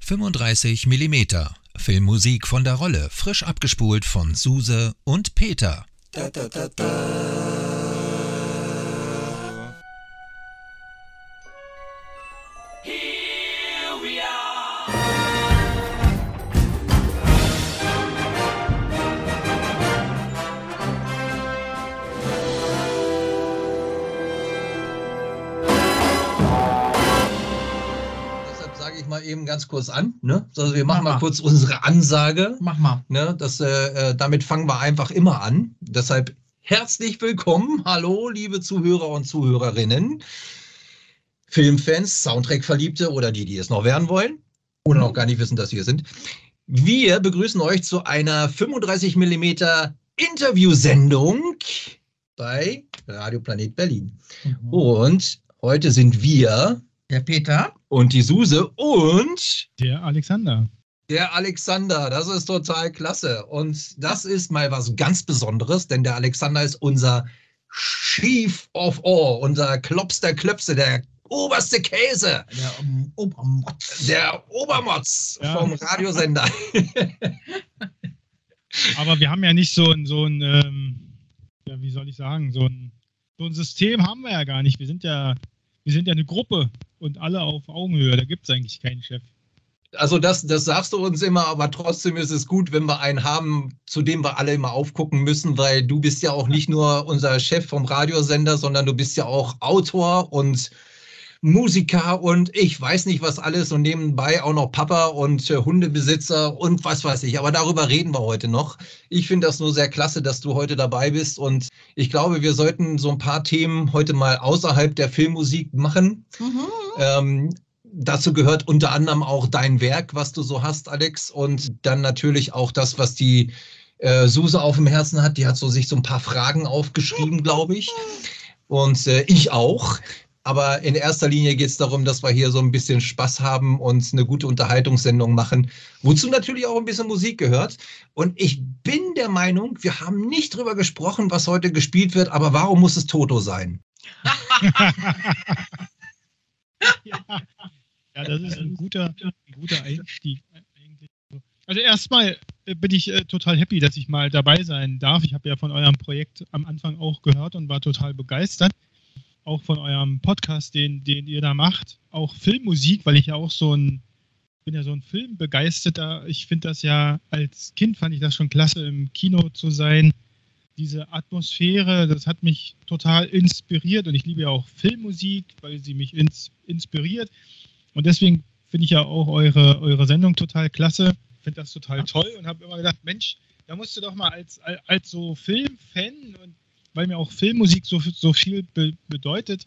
35 Millimeter. Filmmusik von der Rolle, frisch abgespult von Suse und Peter. Ganz kurz an. Ne? Also wir machen Mach mal mal. kurz unsere Ansage. Mach mal. Ne? Das, äh, äh, damit fangen wir einfach immer an. Deshalb herzlich willkommen. Hallo, liebe Zuhörer und Zuhörerinnen. Filmfans, Soundtrack-Verliebte oder die, die es noch werden wollen oder noch gar nicht wissen, dass wir sind. Wir begrüßen euch zu einer 35 mm Interviewsendung bei Radio Planet Berlin. Und heute sind wir Der Peter. Und die Suse und Der Alexander. der Alexander. Das ist total klasse. Und das ist mal was ganz Besonderes, denn der Alexander ist unser Chief of All, unser Klops der Klöpse, der oberste Käse, Der um, Obermotz. der Obermotz Ja. vom Radiosender. Aber wir haben ja nicht so ein, so ein ähm, ja, wie soll ich sagen, so ein, so ein System haben wir ja gar nicht. Wir sind ja, wir sind ja eine Gruppe und alle auf Augenhöhe. Da gibt es eigentlich keinen Chef. Also das, das sagst du uns immer, aber trotzdem ist es gut, wenn wir einen haben, zu dem wir alle immer aufgucken müssen, weil du bist ja auch nicht nur unser Chef vom Radiosender, sondern du bist ja auch Autor und Musiker und ich weiß nicht was alles und nebenbei auch noch Papa und äh, Hundebesitzer und was weiß ich. Aber darüber reden wir heute noch. Ich finde das nur sehr klasse, dass du heute dabei bist und ich glaube, wir sollten so ein paar Themen heute mal außerhalb der Filmmusik machen. Mhm. Ähm, dazu gehört unter anderem auch dein Werk, was du so hast, Alex, und dann natürlich auch das, was die äh, Suse auf dem Herzen hat. Die hat so sich so ein paar Fragen aufgeschrieben, glaube ich. Und äh, ich auch. Aber in erster Linie geht es darum, dass wir hier so ein bisschen Spaß haben und eine gute Unterhaltungssendung machen, wozu natürlich auch ein bisschen Musik gehört. Und ich bin der Meinung, wir haben nicht drüber gesprochen, was heute gespielt wird, aber warum muss es Toto sein? ja, ja, das ist ein guter, ein guter Einstieg. Also erstmal äh, bin ich äh, total happy, dass ich mal dabei sein darf. Ich habe ja von eurem Projekt am Anfang auch gehört und war total begeistert. Auch von eurem Podcast, den, den ihr da macht. Auch Filmmusik, weil ich ja auch so ein, bin ja so ein Filmbegeisterter. Ich finde das ja, als Kind fand ich das schon klasse, im Kino zu sein. Diese Atmosphäre, das hat mich total inspiriert und ich liebe ja auch Filmmusik, weil sie mich ins, inspiriert. Und deswegen finde ich ja auch eure, eure Sendung total klasse. Finde das total toll und habe immer gedacht, Mensch, da musst du doch mal als, als, so Filmfan und weil mir auch Filmmusik so, so viel be bedeutet,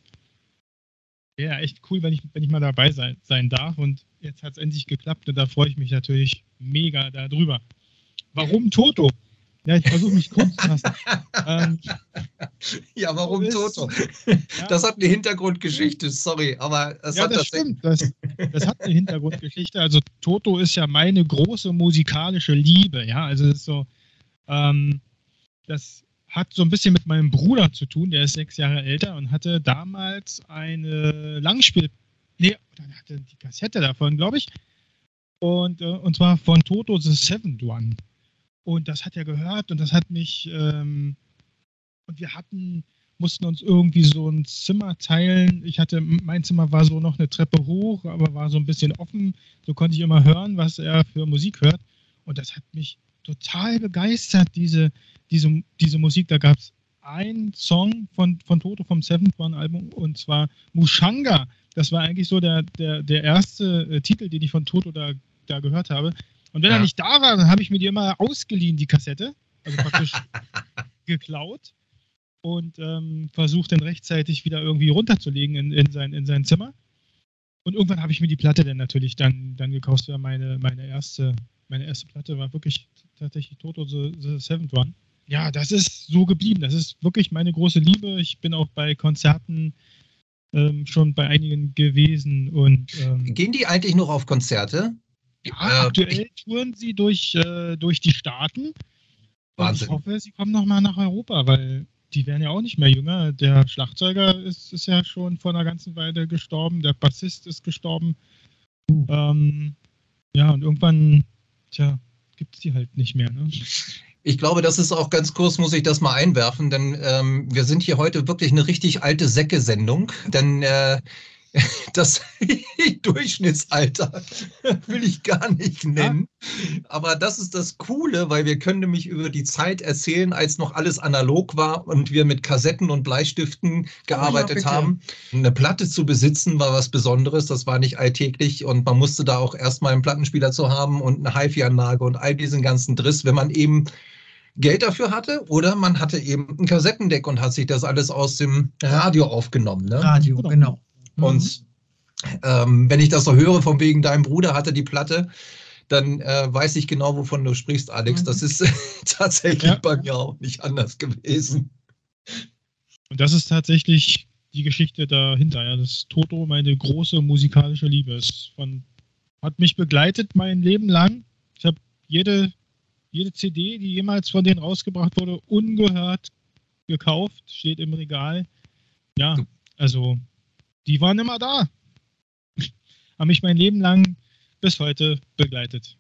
wäre echt cool, wenn ich, wenn ich mal dabei sein, sein darf. Und jetzt hat es endlich geklappt und da freue ich mich natürlich mega darüber. Warum Toto? Ja, ich versuche mich kurz zu fassen. ähm, Ja, warum Ist- Toto? ja. Das hat eine Hintergrundgeschichte, sorry, aber es ja, hat das stimmt. Das, das hat eine Hintergrundgeschichte. Also Toto ist ja meine große musikalische Liebe. Ja, also das ist so, ähm, das hat so ein bisschen mit meinem Bruder zu tun. Der ist sechs Jahre älter und hatte damals eine Langspiel, nee, er hatte die Kassette davon, glaube ich. Und, äh, und zwar von Toto The Seventh One. Und das hat er gehört und das hat mich, ähm, und wir hatten, mussten uns irgendwie so ein Zimmer teilen. Ich hatte, mein Zimmer war so noch eine Treppe hoch, aber war so ein bisschen offen. So konnte ich immer hören, was er für Musik hört. Und das hat mich total begeistert, diese, diese, diese Musik. Da gab es einen Song von, von Toto vom Seventh One Album und zwar Mushanga. Das war eigentlich so der, der, der erste äh, Titel, den ich von Toto da, da gehört habe. Und wenn Ja. er nicht da war, dann habe ich mir die immer ausgeliehen, die Kassette. Also praktisch geklaut und ähm, versucht dann rechtzeitig wieder irgendwie runterzulegen in, in, sein, in sein Zimmer. Und irgendwann habe ich mir die Platte dann natürlich dann, dann gekauft. Das war meine, meine, erste, meine erste Platte, war wirklich tatsächlich Toto the, the Seventh One. Ja, das ist so geblieben. Das ist wirklich meine große Liebe. Ich bin auch bei Konzerten ähm, schon bei einigen gewesen und ähm, Gehen die eigentlich noch auf Konzerte? ja, äh, aktuell touren sie durch, äh, durch die Staaten. Und Wahnsinn. ich hoffe, sie kommen nochmal nach Europa, weil die werden ja auch nicht mehr jünger. Der Schlagzeuger ist, ist ja schon vor einer ganzen Weile gestorben, der Bassist ist gestorben. Ähm, ja, und irgendwann, tja, gibt es die halt nicht mehr. Ne? Ich glaube, das ist auch ganz kurz, muss ich das mal einwerfen, denn ähm, wir sind hier heute wirklich eine richtig alte Säcke-Sendung. Denn äh, das Durchschnittsalter will ich gar nicht nennen. Aber das ist das Coole, weil wir können nämlich über die Zeit erzählen, als noch alles analog war und wir mit Kassetten und Bleistiften gearbeitet bitte. haben. Eine Platte zu besitzen war was Besonderes, das war nicht alltäglich und man musste da auch erstmal einen Plattenspieler zu haben und eine HiFi-Anlage und all diesen ganzen Driss, wenn man eben Geld dafür hatte oder man hatte eben ein Kassettendeck und hat sich das alles aus dem Radio aufgenommen. Ne? Radio, Genau. Mhm. Und ähm, wenn ich das so höre, von wegen deinem Bruder hatte die Platte, dann äh, weiß ich genau, wovon du sprichst, Alex. Mhm. Das ist tatsächlich Ja. bei mir auch nicht anders gewesen. Und das ist tatsächlich die Geschichte dahinter. Ja, das Toto, meine große musikalische Liebe, ist von, hat mich begleitet mein Leben lang. Ich habe jede, jede CD, die jemals von denen rausgebracht wurde, ungehört gekauft, steht im Regal. Ja, also die waren immer da. Haben mich mein Leben lang bis heute begleitet.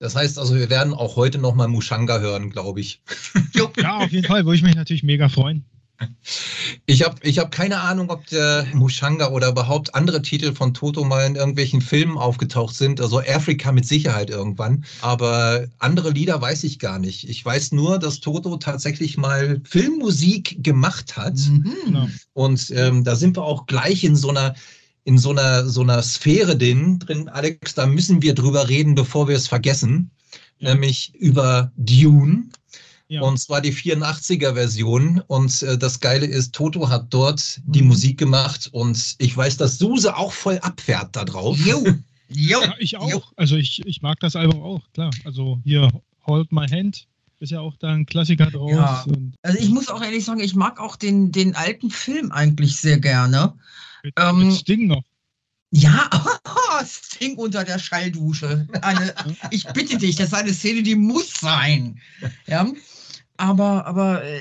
Das heißt also, wir werden auch heute noch mal Mushanga hören, glaube ich. Ja, auf jeden Fall, würde ich mich natürlich mega freuen. Ich habe ich hab keine Ahnung, ob der Mushanga oder überhaupt andere Titel von Toto mal in irgendwelchen Filmen aufgetaucht sind. Also Afrika mit Sicherheit irgendwann. Aber andere Lieder weiß ich gar nicht. Ich weiß nur, dass Toto tatsächlich mal Filmmusik gemacht hat. Mhm. Genau. Und ähm, da sind wir auch gleich in so einer, in so einer, so einer Sphäre drin, drin, Alex, da müssen wir drüber reden, bevor wir es vergessen. Ja. Nämlich über Dune. Ja. Und zwar die 84er-Version. Und äh, das Geile ist, Toto hat dort die Mhm. Musik gemacht. Und ich weiß, dass Suse auch voll abfährt da drauf. Jo, jo. Ja, ich Jo. auch. Also ich, ich mag das Album auch, klar. Also hier Hold My Hand ist ja auch da ein Klassiker draus. Ja. Also ich muss auch ehrlich sagen, ich mag auch den, den alten Film eigentlich sehr gerne. mit, Ähm, mit Sting noch. Ja, Sting unter der Schalldusche. Eine, ich bitte dich, das ist eine Szene, die muss sein. Ja, aber, aber äh,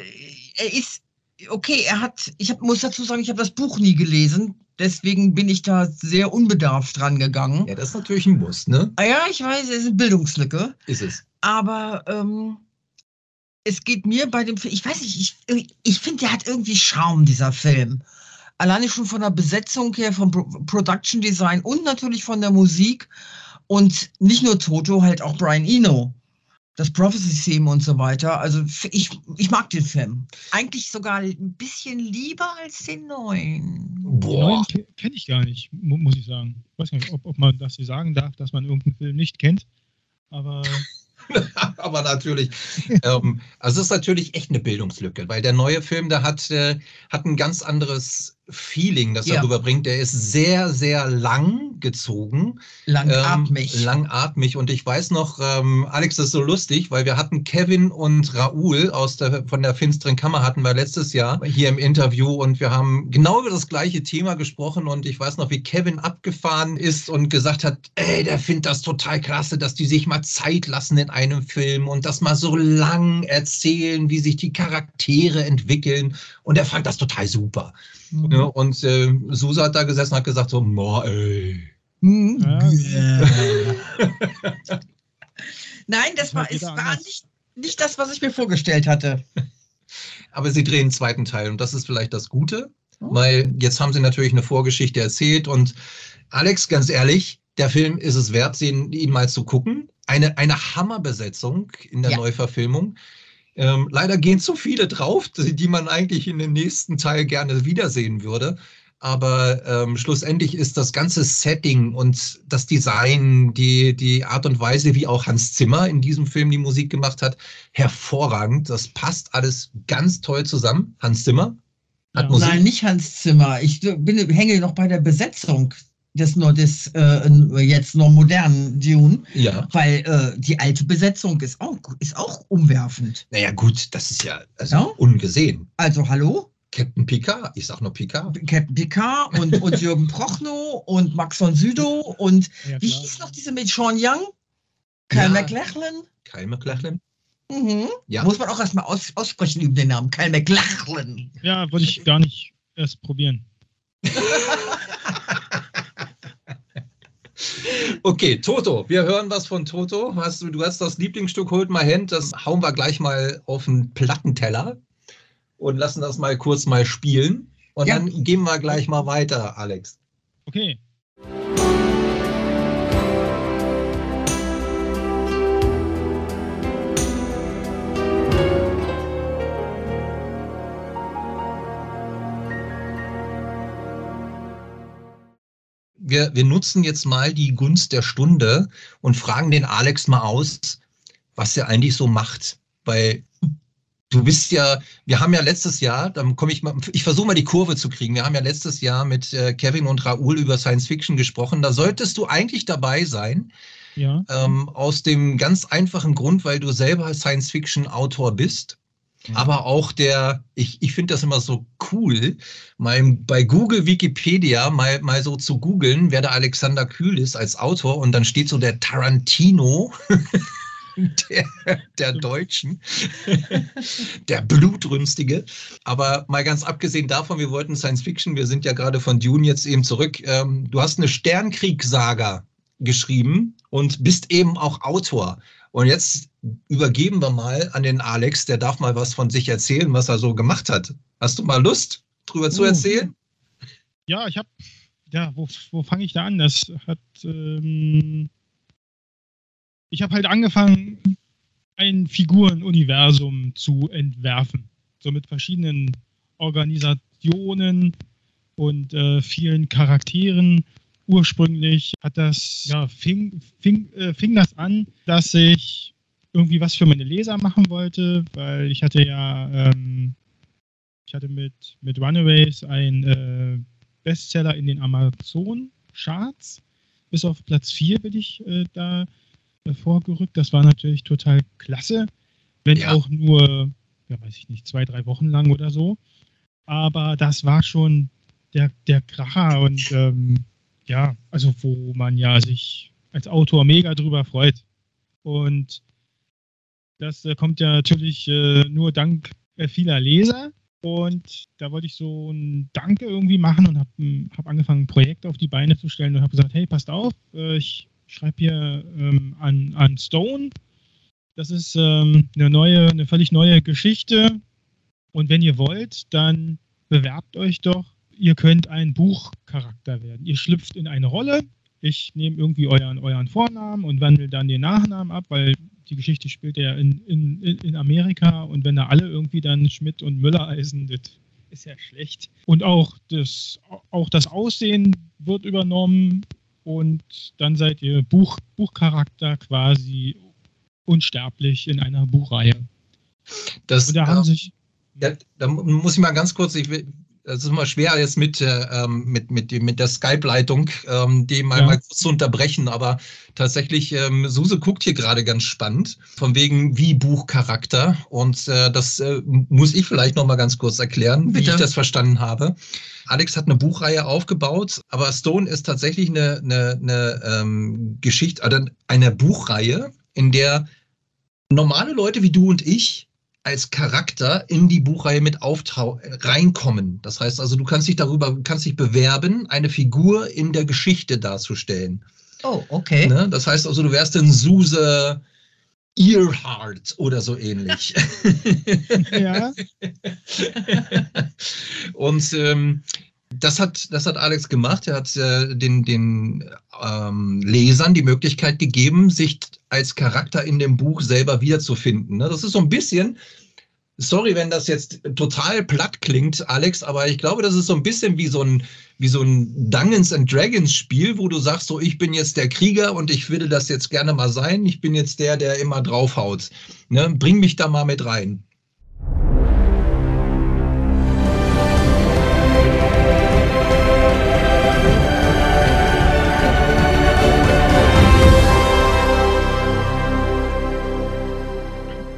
er ist, okay, er hat, ich hab, muss dazu sagen, ich habe das Buch nie gelesen. Deswegen bin ich da sehr unbedarft dran gegangen. Ja, das ist natürlich ein Muss, ne? Ah ja, ich weiß, es ist eine Bildungslücke. Ist es. Aber ähm, es geht mir bei dem Film, ich weiß nicht, ich, ich finde, der hat irgendwie Charme, dieser Film. Alleine schon von der Besetzung her, vom Pro Production Design und natürlich von der Musik. Und nicht nur Toto, halt auch Brian Eno. Das Prophecy-Theme und so weiter. Also ich, ich mag den Film. Eigentlich sogar ein bisschen lieber als den neuen. Den Boah. neuen ke- kenne ich gar nicht, mu muss ich sagen. Ich weiß nicht, ob, ob man das hier sagen darf, dass man irgendeinen Film nicht kennt. Aber Aber natürlich, ähm, also es ist natürlich echt eine Bildungslücke, weil der neue Film, der hat, äh, hat ein ganz anderes Feeling, das er Ja. rüberbringt. Der ist sehr, sehr lang gezogen. Langatmig. Ähm, langatmig. Und ich weiß noch, ähm, Alex, das ist so lustig, weil wir hatten Kevin und Raoul aus der, von der finsteren Kammer hatten wir letztes Jahr hier im Interview und wir haben genau über das gleiche Thema gesprochen und ich weiß noch, wie Kevin abgefahren ist und gesagt hat, ey, der findet das total klasse, dass die sich mal Zeit lassen in einem Film und das mal so lang erzählen, wie sich die Charaktere entwickeln und er fand das total super. Mhm. Ja, und äh, Susa hat da gesessen und hat gesagt so, boah, ey. Mhm. Ja. Nein, das Das war, es war nicht, nicht das, was ich mir vorgestellt hatte. Aber sie drehen einen zweiten Teil und das ist vielleicht das Gute, Oh. weil jetzt haben sie natürlich eine Vorgeschichte erzählt und Alex, ganz ehrlich, der Film ist es wert, ihn, ihn mal zu gucken. Eine, eine Hammerbesetzung in der Ja. Neuverfilmung. Ähm, leider gehen zu viele drauf, die, man eigentlich in den nächsten Teil gerne wiedersehen würde. Aber ähm, schlussendlich ist das ganze Setting und das Design, die, die Art und Weise, wie auch Hans Zimmer in diesem Film die Musik gemacht hat, hervorragend. Das passt alles ganz toll zusammen. Hans Zimmer hat Ja. Musik. Nein, nicht Hans Zimmer. Ich bin, hänge noch bei der Besetzung des nur des äh, jetzt noch modernen Dune, Ja. weil äh, die alte Besetzung ist auch ist auch umwerfend. Naja, gut, das ist ja also Ja. ungesehen. Also hallo, Captain Picard, ich sag nur Picard. Captain Picard und, und Jürgen Prochnow und Max von Sydow und ja, wie hieß noch diese mit Sean Young, Kyle Ja. MacLachlan, Kyle MacLachlan. Mhm. Ja. Muss man auch erstmal aus, aussprechen über den Namen. Kyle McLachlan. Ja, wollte ich gar nicht erst probieren. Okay, Toto, wir hören was von Toto. Hast du, du hast das Lieblingsstück Hold My Hand, das hauen wir gleich mal auf den Plattenteller und lassen das mal kurz mal spielen. Und Ja. dann gehen wir gleich mal weiter, Alex. Okay. Wir, wir nutzen jetzt mal die Gunst der Stunde und fragen den Alex mal aus, was er eigentlich so macht. Weil du bist ja, wir haben ja letztes Jahr, dann komme ich mal, ich versuche mal die Kurve zu kriegen. Wir haben ja letztes Jahr mit äh, Kevin und Raoul über Science Fiction gesprochen. Da solltest du eigentlich dabei sein. Ja. Ähm, aus dem ganz einfachen Grund, weil du selber Science-Fiction-Autor bist. Aber auch der, ich, ich finde das immer so cool, mal bei Google Wikipedia mal, mal so zu googeln, wer der Alexander Kühl ist als Autor und dann steht so der Tarantino der, der Deutschen, der Blutrünstige. Aber mal ganz abgesehen davon, wir wollten Science Fiction, wir sind ja gerade von Dune jetzt eben zurück. Ähm, du hast eine Sternkriegssaga geschrieben und bist eben auch Autor. Und jetzt übergeben wir mal an den Alex, der darf mal was von sich erzählen, was er so gemacht hat. Hast du mal Lust, drüber zu Uh. erzählen? Ja, ich habe, ja, wo, wo fange ich da an? Das hat, ähm, ich habe halt angefangen, ein Figurenuniversum zu entwerfen. So mit verschiedenen Organisationen und äh, vielen Charakteren. Ursprünglich hat das, ja, fing, fing, äh, fing das an, dass ich irgendwie was für meine Leser machen wollte, weil ich hatte ja, ähm, ich hatte mit, mit Runaways ein äh, Bestseller in den Amazon-Charts. Bis auf Platz 4 bin ich äh, da vorgerückt. Das war natürlich total klasse, wenn Ja. auch nur, ja weiß ich nicht, zwei, drei Wochen lang oder so. Aber das war schon der, der Kracher und ähm, ja, also wo man ja sich als Autor mega drüber freut. Und das äh, kommt ja natürlich äh, nur dank äh, vieler Leser. Und da wollte ich so ein Danke irgendwie machen und habe hab angefangen, ein Projekt auf die Beine zu stellen und habe gesagt, hey, passt auf, äh, ich schreibe hier ähm, an, an Stone. Das ist ähm, eine neue, eine völlig neue Geschichte. Und wenn ihr wollt, dann bewerbt euch doch. Ihr könnt ein Buchcharakter werden. Ihr schlüpft in eine Rolle. Ich nehme irgendwie euren, euren Vornamen und wandle dann den Nachnamen ab, weil die Geschichte spielt ja in, in, in Amerika und wenn da alle irgendwie dann Schmidt und Müller heißen, das ist ja schlecht. Und auch das, auch das Aussehen wird übernommen und dann seid ihr Buch, Buchcharakter quasi unsterblich in einer Buchreihe. Das, Und da äh, haben sich, Ja, da mu- muss ich mal ganz kurz, ich will, das ist immer schwer jetzt mit, äh, ähm, mit, mit, mit der Skype-Leitung, ähm, die mal, Ja. mal kurz zu unterbrechen, aber tatsächlich, ähm, Suse guckt hier gerade ganz spannend, von wegen wie Buchcharakter und äh, das äh, muss ich vielleicht noch mal ganz kurz erklären, wie Bitte. ich das verstanden habe. Alex hat eine Buchreihe aufgebaut, aber Stone ist tatsächlich eine, eine, eine ähm, Geschichte, oder eine Buchreihe, in der normale Leute wie du und ich als Charakter in die Buchreihe mit auftau reinkommen. Das heißt also, du kannst dich darüber, kannst dich bewerben, eine Figur in der Geschichte darzustellen. Oh, okay. Ne? Das heißt also, du wärst ein Suse Earhart oder so ähnlich. ja, Und ähm, das hat, das hat Alex gemacht. Er hat äh, den, den ähm, Lesern die Möglichkeit gegeben, sich als Charakter in dem Buch selber wiederzufinden. Ne? Das ist so ein bisschen, sorry, wenn das jetzt total platt klingt, Alex, aber ich glaube, das ist so ein bisschen wie so ein, wie so ein Dungeons and Dragons Spiel, wo du sagst, so, ich bin jetzt der Krieger und ich würde das jetzt gerne mal sein. Ich bin jetzt der, der immer draufhaut. Ne? Bring mich da mal mit rein.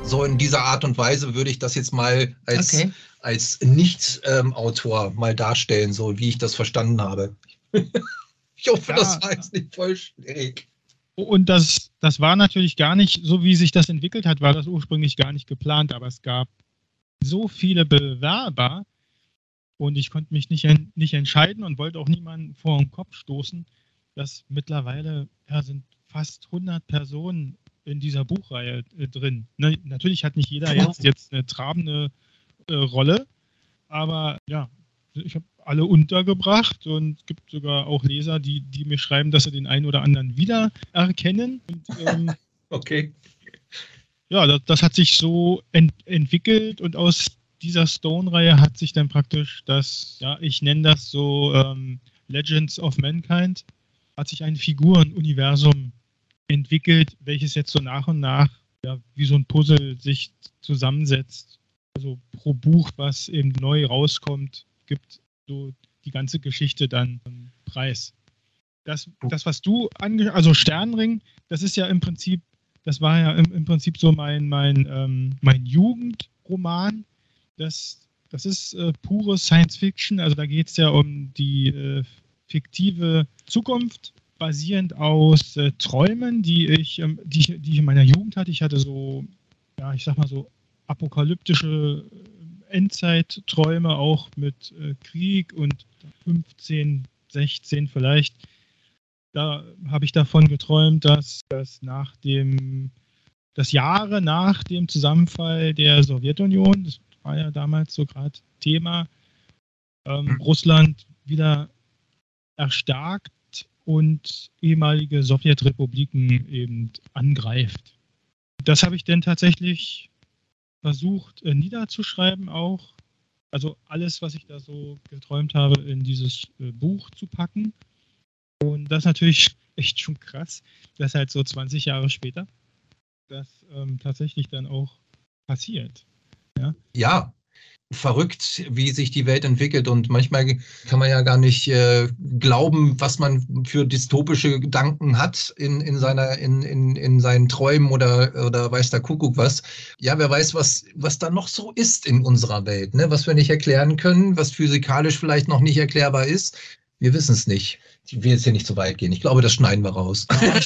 So in dieser Art und Weise würde ich das jetzt mal als, Okay. als Nicht-Autor mal darstellen, so wie ich das verstanden habe. ich hoffe, Ja. das war jetzt nicht voll schwierig. Und das, das war natürlich gar nicht, so wie sich das entwickelt hat, war das ursprünglich gar nicht geplant, aber es gab so viele Bewerber und ich konnte mich nicht, nicht entscheiden und wollte auch niemanden vor den Kopf stoßen, dass mittlerweile ja, sind fast 100 Personen in dieser Buchreihe äh, drin. Ne, natürlich hat nicht jeder jetzt, jetzt eine trabende äh, Rolle, aber ja, ich habe alle untergebracht und es gibt sogar auch Leser, die, die mir schreiben, dass sie den einen oder anderen wiedererkennen. Und, ähm, okay. Ja, das, das, hat sich so ent entwickelt und aus dieser Stone-Reihe hat sich dann praktisch das, ja, ich nenne das so ähm, Legends of Mankind, hat sich ein Figurenuniversum entwickelt, welches jetzt so nach und nach ja, wie so ein Puzzle sich zusammensetzt. Also pro Buch, was eben neu rauskommt, gibt so die ganze Geschichte dann preis. Das, das was du ange also Sternring, das ist ja im Prinzip, das war ja im, im Prinzip so mein, mein, ähm, mein Jugendroman. Das, das ist äh, pure Science Fiction, also da geht es ja um die äh, fiktive Zukunft, basierend aus äh, Träumen, die ich, ähm, die, ich, die ich in meiner Jugend hatte. Ich hatte so, ja, ich sag mal so apokalyptische Endzeitträume auch mit äh, Krieg und 15, 16 vielleicht. Da habe ich davon geträumt, dass das nach dem, das Jahre nach dem Zusammenfall der Sowjetunion, das war ja damals so gerade Thema, ähm, mhm. Russland wieder erstarkt und ehemalige Sowjetrepubliken eben angreift. Das habe ich denn tatsächlich versucht äh, niederzuschreiben auch. Also alles, was ich da so geträumt habe, in dieses äh, Buch zu packen. Und das ist natürlich echt schon krass, dass halt so 20 Jahre später das ähm, tatsächlich dann auch passiert. Ja, ja verrückt, wie sich die Welt entwickelt. Und manchmal kann man ja gar nicht äh, glauben, was man für dystopische Gedanken hat in, in, seiner, in, in, in seinen Träumen oder, oder weiß der Kuckuck was. Ja, wer weiß, was, was da noch so ist in unserer Welt, ne? was wir nicht erklären können, was physikalisch vielleicht noch nicht erklärbar ist. Wir wissen es nicht. Ich will jetzt hier nicht zu weit gehen. Ich glaube, das schneiden wir raus.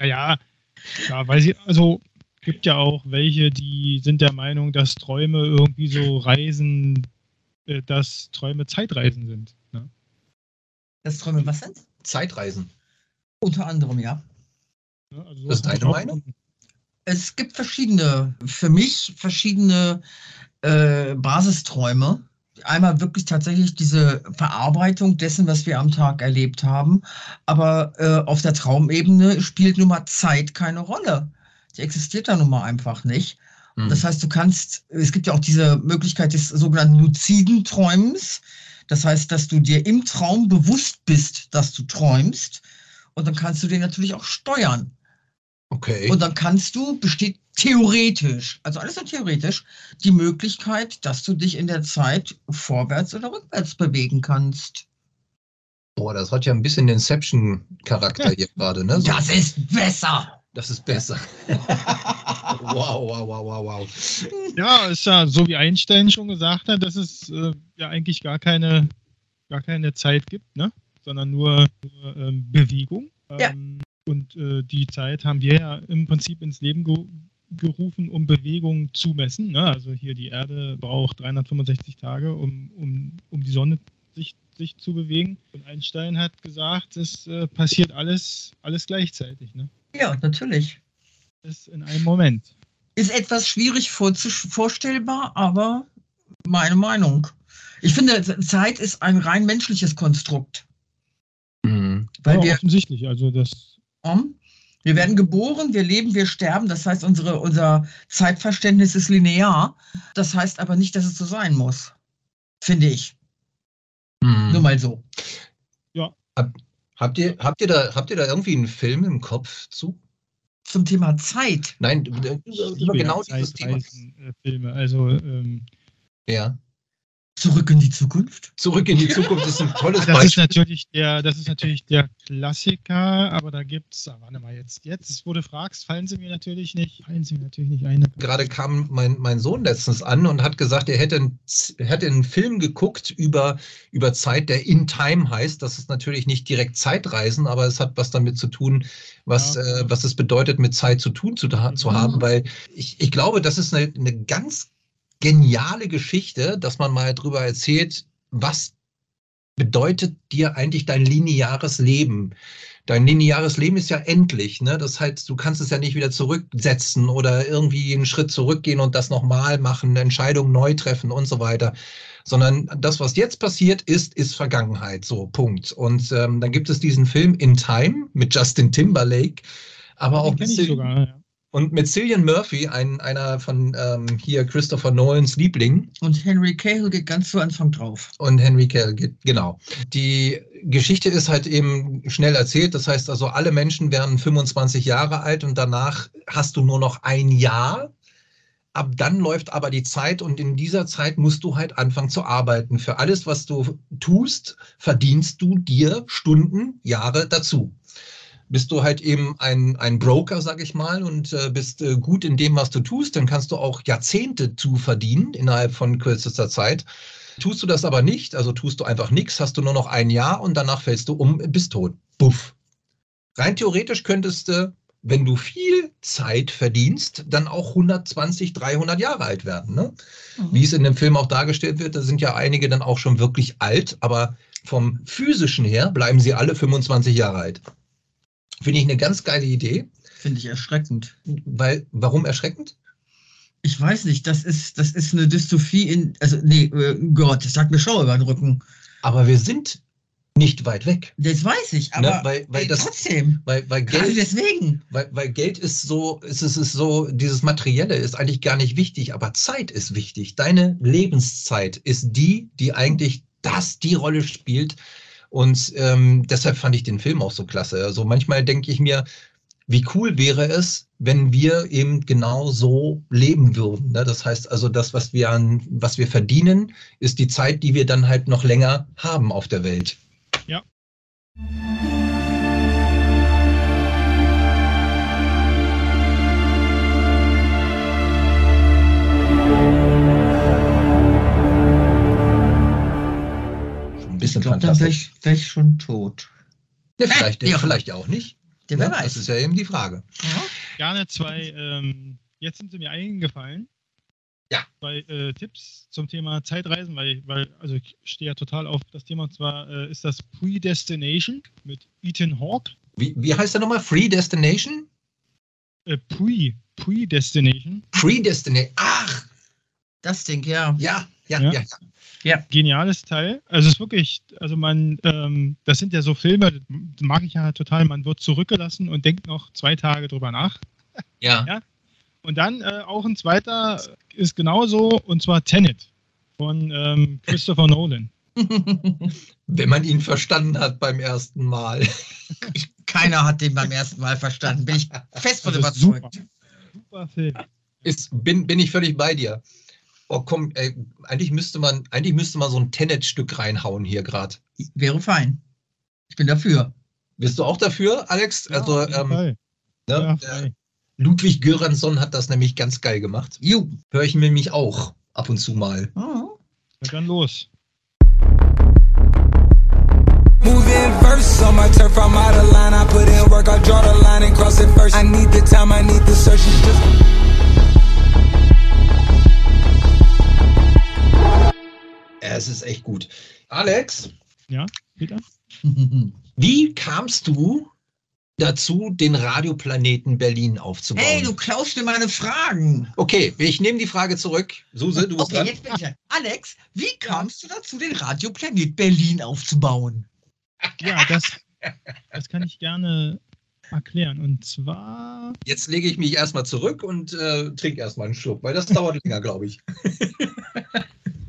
ja, ja, weil sie, also gibt ja auch welche, die sind der Meinung, dass Träume irgendwie so Reisen, äh, dass Träume Zeitreisen sind. Ne? Dass Träume was sind? Zeitreisen. Unter anderem, ja. ja also das ist deine Meinung? Es gibt verschiedene, für mich verschiedene äh, Basisträume. Einmal wirklich tatsächlich diese Verarbeitung dessen, was wir am Tag erlebt haben. Aber äh, auf der Traumebene spielt nun mal Zeit keine Rolle. Die existiert da nun mal einfach nicht. Mhm. Das heißt, du kannst, es gibt ja auch diese Möglichkeit des sogenannten luziden Träumens. Das heißt, dass du dir im Traum bewusst bist, dass du träumst. Und dann kannst du den natürlich auch steuern. Okay. Und dann kannst du, besteht theoretisch, also alles nur theoretisch, die Möglichkeit, dass du dich in der Zeit vorwärts oder rückwärts bewegen kannst. Boah, das hat ja ein bisschen Inception-Charakter hier gerade, ne? So. Das ist besser. Das ist besser. wow, wow, wow, wow, wow. Ja, ist ja so wie Einstein schon gesagt hat, dass es äh, ja eigentlich gar keine, gar keine Zeit gibt, ne? sondern nur, nur ähm, Bewegung. Ähm, ja. Und äh, die Zeit haben wir ja im Prinzip ins Leben ge gerufen, um Bewegung zu messen. Ne? Also hier die Erde braucht 365 Tage, um, um, um die Sonne sich, sich zu bewegen. Und Einstein hat gesagt, es äh, passiert alles, alles gleichzeitig. Ne? Ja, natürlich. Ist in einem Moment. Ist etwas schwierig vorstellbar, aber meine Meinung. Ich finde, Zeit ist ein rein menschliches Konstrukt. Mhm. Weil ja, wir, offensichtlich, also das. Um, wir werden geboren, wir leben, wir sterben. Das heißt, unsere, unser Zeitverständnis ist linear. Das heißt aber nicht, dass es so sein muss. Finde ich. Mhm. Nur mal so. Ja. Habt ihr, habt, ihr da, habt ihr da irgendwie einen Film im Kopf zu? Zum Thema Zeit? Nein, über genau dieses Thema. Äh, Filme, also ähm, ja. Zurück in die Zukunft? Zurück in die Zukunft ist ein tolles Das ist Beispiel. natürlich der, das ist natürlich der Klassiker, aber da gibt's, ah, warte mal jetzt, jetzt, wo du fragst, fallen sie mir natürlich nicht, fallen sie mir natürlich nicht ein. Gerade kam mein, mein Sohn letztens an und hat gesagt, er hätte, einen, er hätte einen Film geguckt über, über Zeit, der In Time heißt. Das ist natürlich nicht direkt Zeitreisen, aber es hat was damit zu tun, was, Ja. äh, was es bedeutet, mit Zeit zu tun zu, zu haben, Mhm. weil ich, ich glaube, das ist eine, eine ganz geniale Geschichte, dass man mal drüber erzählt, was bedeutet dir eigentlich dein lineares Leben? Dein lineares Leben ist ja endlich, ne? Das heißt, du kannst es ja nicht wieder zurücksetzen oder irgendwie einen Schritt zurückgehen und das nochmal machen, eine Entscheidung neu treffen und so weiter. Sondern das, was jetzt passiert ist, ist Vergangenheit. So, Punkt. Und ähm, dann gibt es diesen Film In Time mit Justin Timberlake, aber auch Den kenn ich mit, sogar, ja. Und mit Cillian Murphy, ein, einer von ähm, hier Christopher Nolans Liebling. Und Henry Cahill geht ganz zu Anfang drauf. Und Henry Cavill, ge- genau. Die Geschichte ist halt eben schnell erzählt. Das heißt also, alle Menschen werden 25 Jahre alt und danach hast du nur noch ein Jahr. Ab dann läuft aber die Zeit und in dieser Zeit musst du halt anfangen zu arbeiten. Für alles, was du tust, verdienst du dir Stunden, Jahre dazu. Bist du halt eben ein, ein Broker, sag ich mal, und äh, bist äh, gut in dem, was du tust, dann kannst du auch Jahrzehnte zu verdienen innerhalb von kürzester Zeit. Tust du das aber nicht, also tust du einfach nichts, hast du nur noch ein Jahr und danach fällst du um, bist tot. Buff. Rein theoretisch könntest du, wenn du viel Zeit verdienst, dann auch 120, 300 Jahre alt werden. Ne? Wie es in dem Film auch dargestellt wird, da sind ja einige dann auch schon wirklich alt, aber vom physischen her bleiben sie alle 25 Jahre alt. Finde ich eine ganz geile Idee, Finde ich erschreckend. weil, warum erschreckend? Ich weiß nicht, das ist, das ist eine Dystopie in, also nee, äh, Gott, das sagt mir Schau über den Rücken. Aber wir sind nicht weit weg. Das weiß ich, aber Ne, weil- weil ey, das- trotzdem. Weil, weil Gerade Geld, deswegen. weil, weil Geld ist so, es ist, es ist so, dieses Materielle ist eigentlich gar nicht wichtig, aber Zeit ist wichtig. Deine Lebenszeit ist die, die eigentlich das die Rolle spielt. Und ähm, deshalb fand ich den Film auch so klasse. Also manchmal denke ich mir, wie cool wäre es, wenn wir eben genau so leben würden. Ne? Das heißt also, das, was wir an, was wir verdienen, ist die Zeit, die wir dann halt noch länger haben auf der Welt. Schon ein bisschen ich glaube, dann wäre fantastisch. ich, schon tot. Ja, vielleicht, Ja. vielleicht ja auch nicht. Der wer Ja, weiß. Das ist ja eben die Frage. Ja? Gerne zwei, ähm, jetzt sind sie mir eingefallen. Ja. Zwei äh, Tipps zum Thema Zeitreisen, weil, weil, also ich stehe ja total auf das Thema, und zwar äh, ist das Predestination mit Ethan Hawke. Wie, wie heißt der nochmal? Free Destination? Äh, Pre, Predestination. Predestination. Ach, Das Ding, ja. ja, ja, Ja. ja. Geniales Teil. Also es ist wirklich, also man, ähm, das sind ja so Filme, das mag ich ja total, man wird zurückgelassen und denkt noch zwei Tage drüber nach. ja. Ja. Und dann äh, auch ein zweiter ist genauso, und zwar Tenet von ähm, Christopher Nolan. Wenn man ihn verstanden hat beim ersten Mal. Keiner hat den beim ersten Mal verstanden. Bin ich fest von ist überzeugt. super. Super Film. Ist, bin, bin ich völlig bei dir. Oh komm, ey, eigentlich müsste man, eigentlich müsste man so ein Tenet-Stück reinhauen hier gerade. Wäre fein. Ich bin dafür. Bist du auch dafür, Alex? Ja, also ähm, ne, Ja, äh. Ludwig Göransson hat das nämlich ganz geil gemacht. Ju. Höre ich mir nämlich auch ab und zu mal. Oh. Na dann los. Moving verse on my turf, I'm out of line. I put in work, I draw the line and cross it first. I need the time, I need the search. Es ist echt gut. Alex, Peter? wie kamst du dazu, den Radioplaneten Berlin aufzubauen? Hey, du klaust mir meine Fragen. Okay, ich nehme die Frage zurück. Suse, du bist Okay, dran. jetzt bin ich dran. Alex, wie kamst du dazu, den Radioplanet Berlin aufzubauen? Ja, das, das kann ich gerne erklären. Und zwar, Jetzt lege ich mich erstmal zurück und äh, trinke erstmal einen Schluck, weil das dauert länger, glaube ich.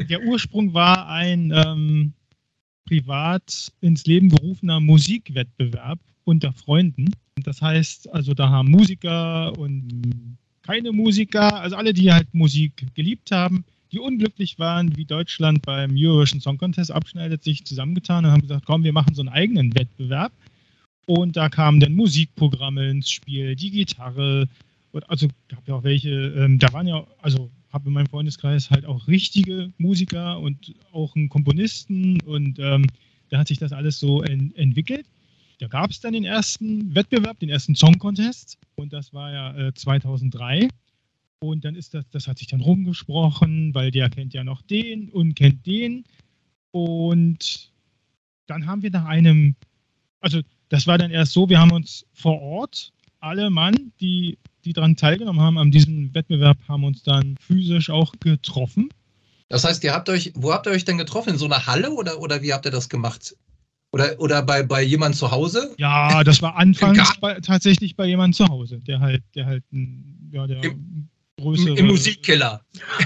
der Ursprung war ein ähm, privat ins Leben gerufener Musikwettbewerb unter Freunden. Und Das heißt, also da haben Musiker und keine Musiker, also alle, die halt Musik geliebt haben, die unglücklich waren, wie Deutschland beim Eurovision Song Contest abschneidet, sich zusammengetan und haben gesagt, komm, wir machen so einen eigenen Wettbewerb. Und da kamen dann Musikprogramme ins Spiel, die Gitarre, und also gab ja auch welche, ähm, da waren ja, also habe in meinem Freundeskreis halt auch richtige Musiker und auch einen Komponisten und ähm, da hat sich das alles so en entwickelt. Da gab es dann den ersten Wettbewerb, den ersten Song Contest und das war ja äh, 2003. Und dann ist das, das hat sich dann rumgesprochen, weil der kennt ja noch den und kennt den. Und dann haben wir nach einem, also das war dann erst so, wir haben uns vor Ort, alle Mann, die, die daran teilgenommen haben, an diesem Wettbewerb, haben uns dann physisch auch getroffen. Das heißt, ihr habt euch, wo habt ihr euch denn getroffen? In so einer Halle oder, oder wie habt ihr das gemacht? Oder, oder bei, bei jemand zu Hause? Ja, das war anfangs bei, tatsächlich bei jemand zu Hause, der halt, der halt ein, ja, der Im, größere. Im Musikkeller.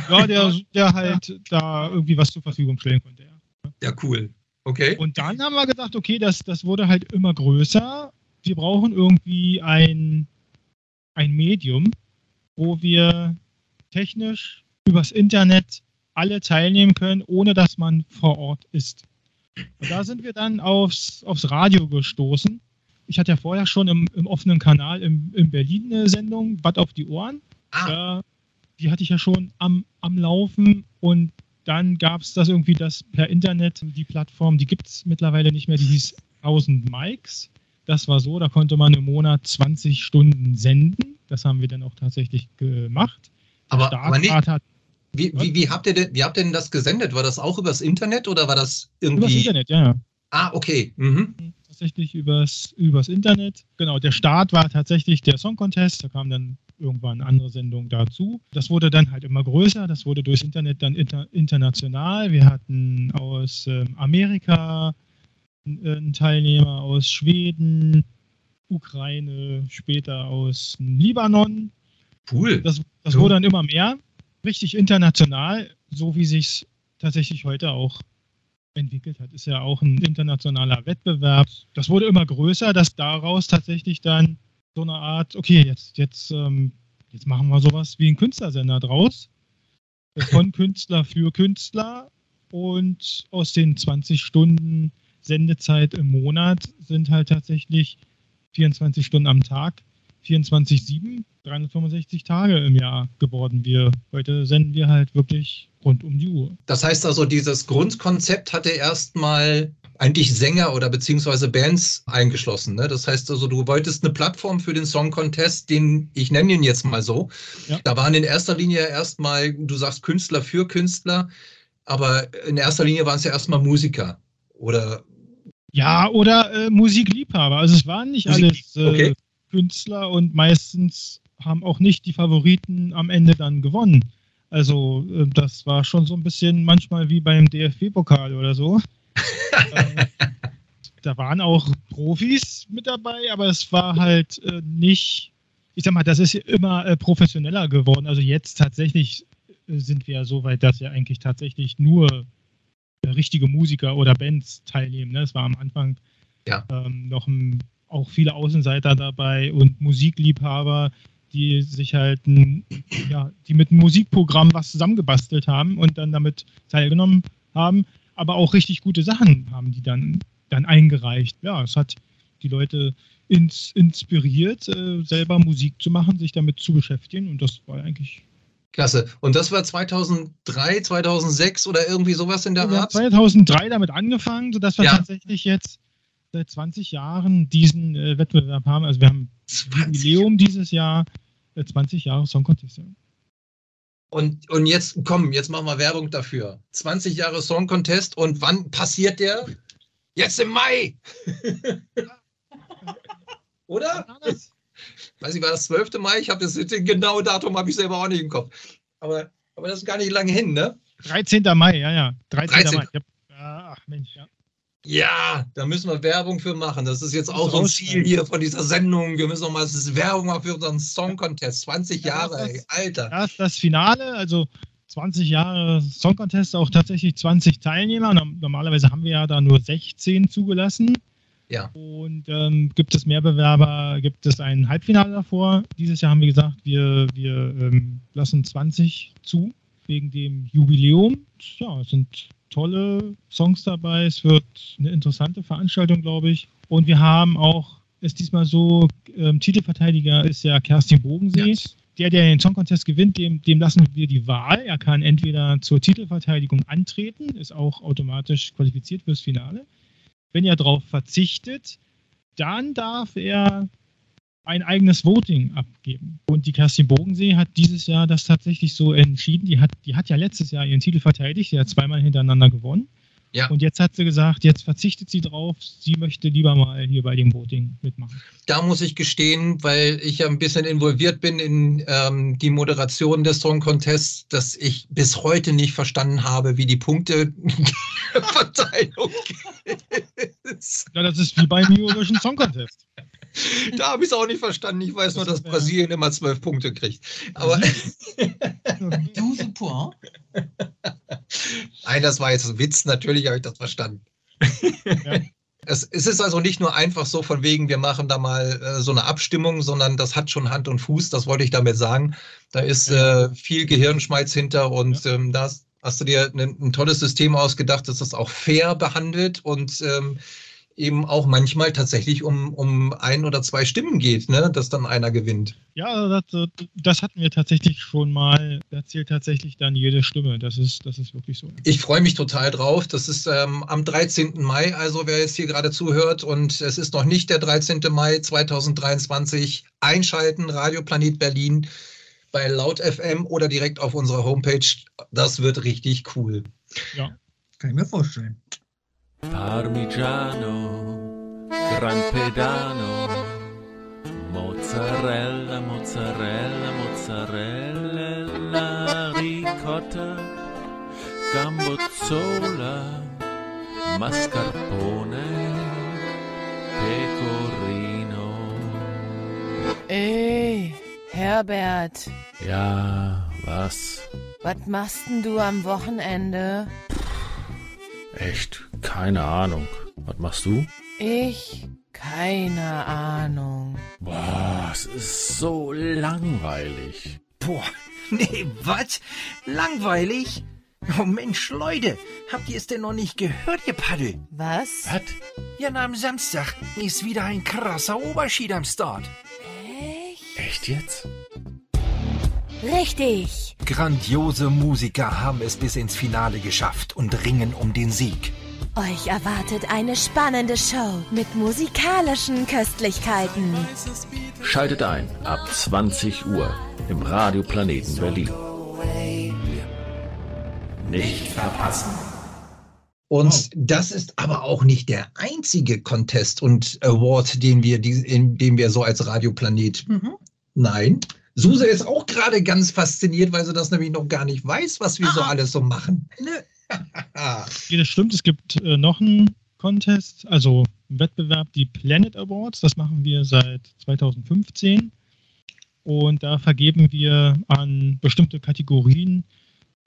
Ja, der, der halt da irgendwie was zur Verfügung stellen konnte. Ja, ja cool. Okay. Und dann haben wir gedacht, okay, das, das wurde halt immer größer. Wir brauchen irgendwie ein, ein Medium, wo wir technisch übers Internet alle teilnehmen können, ohne dass man vor Ort ist. Und da sind wir dann aufs, aufs Radio gestoßen. Ich hatte ja vorher schon im, im offenen Kanal in, in Berlin eine Sendung, Watt auf die Ohren. Ah. Da, die hatte ich ja schon am, am Laufen und dann gab es das irgendwie, das per Internet, die Plattform, die gibt es mittlerweile nicht mehr, die hieß 1000 Mics. Das war so, da konnte man im Monat 20 Stunden senden. Das haben wir dann auch tatsächlich gemacht. aber, aber nicht, hat, wie, wie, wie, habt ihr denn, wie habt ihr denn das gesendet? War das auch übers Internet oder war das irgendwie? Übers Internet, ja. ja. Ah, okay. Mhm. Tatsächlich übers, übers Internet. Genau, der Start war tatsächlich der Song Contest. Da kam dann irgendwann andere Sendungen dazu. Das wurde dann halt immer größer. Das wurde durchs Internet dann inter, international. Wir hatten aus ähm, Amerika einen Teilnehmer, aus Schweden, Ukraine, später aus Libanon. Cool. Das, das wurde dann immer mehr richtig international, so wie sich tatsächlich heute auch entwickelt hat. Ist ja auch ein internationaler Wettbewerb. Das wurde immer größer, dass daraus tatsächlich dann so eine Art, okay, jetzt, jetzt, ähm, jetzt machen wir sowas wie ein Künstlersender draus. Von Künstler für Künstler. Und aus den 20 Stunden Sendezeit im Monat sind halt tatsächlich 24 Stunden am Tag 24-7, 365 Tage im Jahr geworden. Wir, heute senden wir halt wirklich rund um die Uhr. Das heißt also, dieses Grundkonzept hatte erstmal eigentlich Sänger oder beziehungsweise Bands eingeschlossen. Ne? Das heißt also, du wolltest eine Plattform für den Song Contest, den ich nenne ihn jetzt mal so. Ja. Da waren in erster Linie erstmal, du sagst Künstler für Künstler, aber in erster Linie waren es ja erstmal Musiker. Oder ja, oder äh, Musikliebhaber. Also es waren nicht Musik alles äh, okay. Künstler und meistens haben auch nicht die Favoriten am Ende dann gewonnen. Also äh, das war schon so ein bisschen manchmal wie beim DFB-Pokal oder so. äh, da waren auch Profis mit dabei, aber es war halt äh, nicht, ich sag mal, das ist immer äh, professioneller geworden. Also jetzt tatsächlich sind wir ja so weit, dass ja eigentlich tatsächlich nur richtige Musiker oder Bands teilnehmen. Ne? Es war am Anfang ja. ähm, noch ein auch viele Außenseiter dabei und Musikliebhaber, die sich halt, ein, ja, die mit einem Musikprogramm was zusammengebastelt haben und dann damit teilgenommen haben, aber auch richtig gute Sachen haben die dann, dann eingereicht. Ja, es hat die Leute ins, inspiriert, äh, selber Musik zu machen, sich damit zu beschäftigen und das war eigentlich Klasse. Und das war 2003, 2006 oder irgendwie sowas in der ja, Art? 2003 damit angefangen, sodass wir ja. tatsächlich jetzt seit 20 Jahren diesen äh, Wettbewerb haben. Also wir haben 20. Jubiläum dieses Jahr, äh, 20 Jahre Song Contest. Ja. Und, und jetzt, komm, jetzt machen wir Werbung dafür. 20 Jahre Song Contest und wann passiert der? Jetzt im Mai! Oder? Weiß ich, war das 12. Mai? Ich habe das genaue Datum habe ich selber auch nicht im Kopf. Aber, aber das ist gar nicht lange hin, ne? 13. Mai, ja, ja. 13. 13. Mai. Hab, ach Mensch, ja. Ja, da müssen wir Werbung für machen. Das ist jetzt auch so ein Ziel hier von dieser Sendung. Wir müssen nochmal, Werbung mal für unseren Song Contest. 20 Jahre, das, ey, Alter. Das ist das Finale, also 20 Jahre Song Contest, auch tatsächlich 20 Teilnehmer. Normalerweise haben wir ja da nur 16 zugelassen. Ja. Und ähm, gibt es mehr Bewerber, gibt es ein Halbfinale davor. Dieses Jahr haben wir gesagt, wir, wir ähm, lassen 20 zu. wegen dem Jubiläum. Ja, es sind tolle Songs dabei. Es wird eine interessante Veranstaltung, glaube ich. Und wir haben auch, ist diesmal so, ähm, Titelverteidiger ist ja Kerstin Bogensee. Yes. Der, der den Song Contest gewinnt, dem, dem lassen wir die Wahl. Er kann entweder zur Titelverteidigung antreten, ist auch automatisch qualifiziert fürs Finale. Wenn er darauf verzichtet, dann darf er ein eigenes Voting abgeben. Und die Kerstin Bogensee hat dieses Jahr das tatsächlich so entschieden. Die hat, die hat ja letztes Jahr ihren Titel verteidigt, sie hat zweimal hintereinander gewonnen. Ja. Und jetzt hat sie gesagt, jetzt verzichtet sie drauf, sie möchte lieber mal hier bei dem Voting mitmachen. Da muss ich gestehen, weil ich ja ein bisschen involviert bin in ähm, die Moderation des Song Contests, dass ich bis heute nicht verstanden habe, wie die Punkteverteilung ist. Ja, das ist wie beim Eurovision Song Contest. Da habe ich es auch nicht verstanden. Ich weiß nur, Das dass wär- Brasilien immer zwölf Punkte kriegt. Aber Du super. nein, das war jetzt ein Witz. Natürlich habe ich das verstanden. Ja. Es, es ist also nicht nur einfach so von wegen, wir machen da mal äh, so eine Abstimmung, sondern das hat schon Hand und Fuß, das wollte ich damit sagen. Da ist Ja. äh, viel Gehirnschmalz hinter und ähm, da hast- hast du dir ein, ein tolles System ausgedacht, das das auch fair behandelt und ähm, eben auch manchmal tatsächlich um, um ein oder zwei Stimmen geht, ne? dass dann einer gewinnt. Ja, das, das hatten wir tatsächlich schon mal. Da zählt tatsächlich dann jede Stimme. Das ist, das ist wirklich so. Ich freue mich total drauf. Das ist ähm, am 13. Mai, also wer jetzt hier gerade zuhört und es ist noch nicht der 13. Mai 2023, einschalten, Radio Planet Berlin bei Laut FM oder direkt auf unserer Homepage. Das wird richtig cool. Kann ich mir vorstellen. Parmigiano, Gran Pedano, Mozzarella, Mozzarella, Mozzarella, Ricotta, Gambozzola, Mascarpone, Pecorino. Ey, Herbert, Ja, was? was machst denn du am Wochenende? Echt? Keine Ahnung. Was machst du? Ich? Keine Ahnung. Boah, es ist so langweilig. Boah, nee, was? Langweilig? Oh Mensch, Leute, habt ihr es denn noch nicht gehört, ihr Paddel? Was? Was? Ja, na, am Samstag ist wieder ein krasser Oberschied am Start. Echt? Echt jetzt? Richtig. Grandiose Musiker haben es bis ins Finale geschafft und ringen um den Sieg. Euch erwartet eine spannende Show mit musikalischen Köstlichkeiten. Schaltet ein ab 20 Uhr im Radioplaneten Berlin. Nicht verpassen. Und das ist aber auch nicht der einzige Contest und Award, den wir, den wir so als Radioplanet. Mhm. Nein. Suse ist auch gerade ganz fasziniert, weil sie das nämlich noch gar nicht weiß, was wir so Ah. alles so machen. Ah, Ja, das stimmt. Es gibt äh, noch einen Contest, also einen Wettbewerb, die Planet Awards. Das machen wir seit 2015. Und da vergeben wir an bestimmte Kategorien,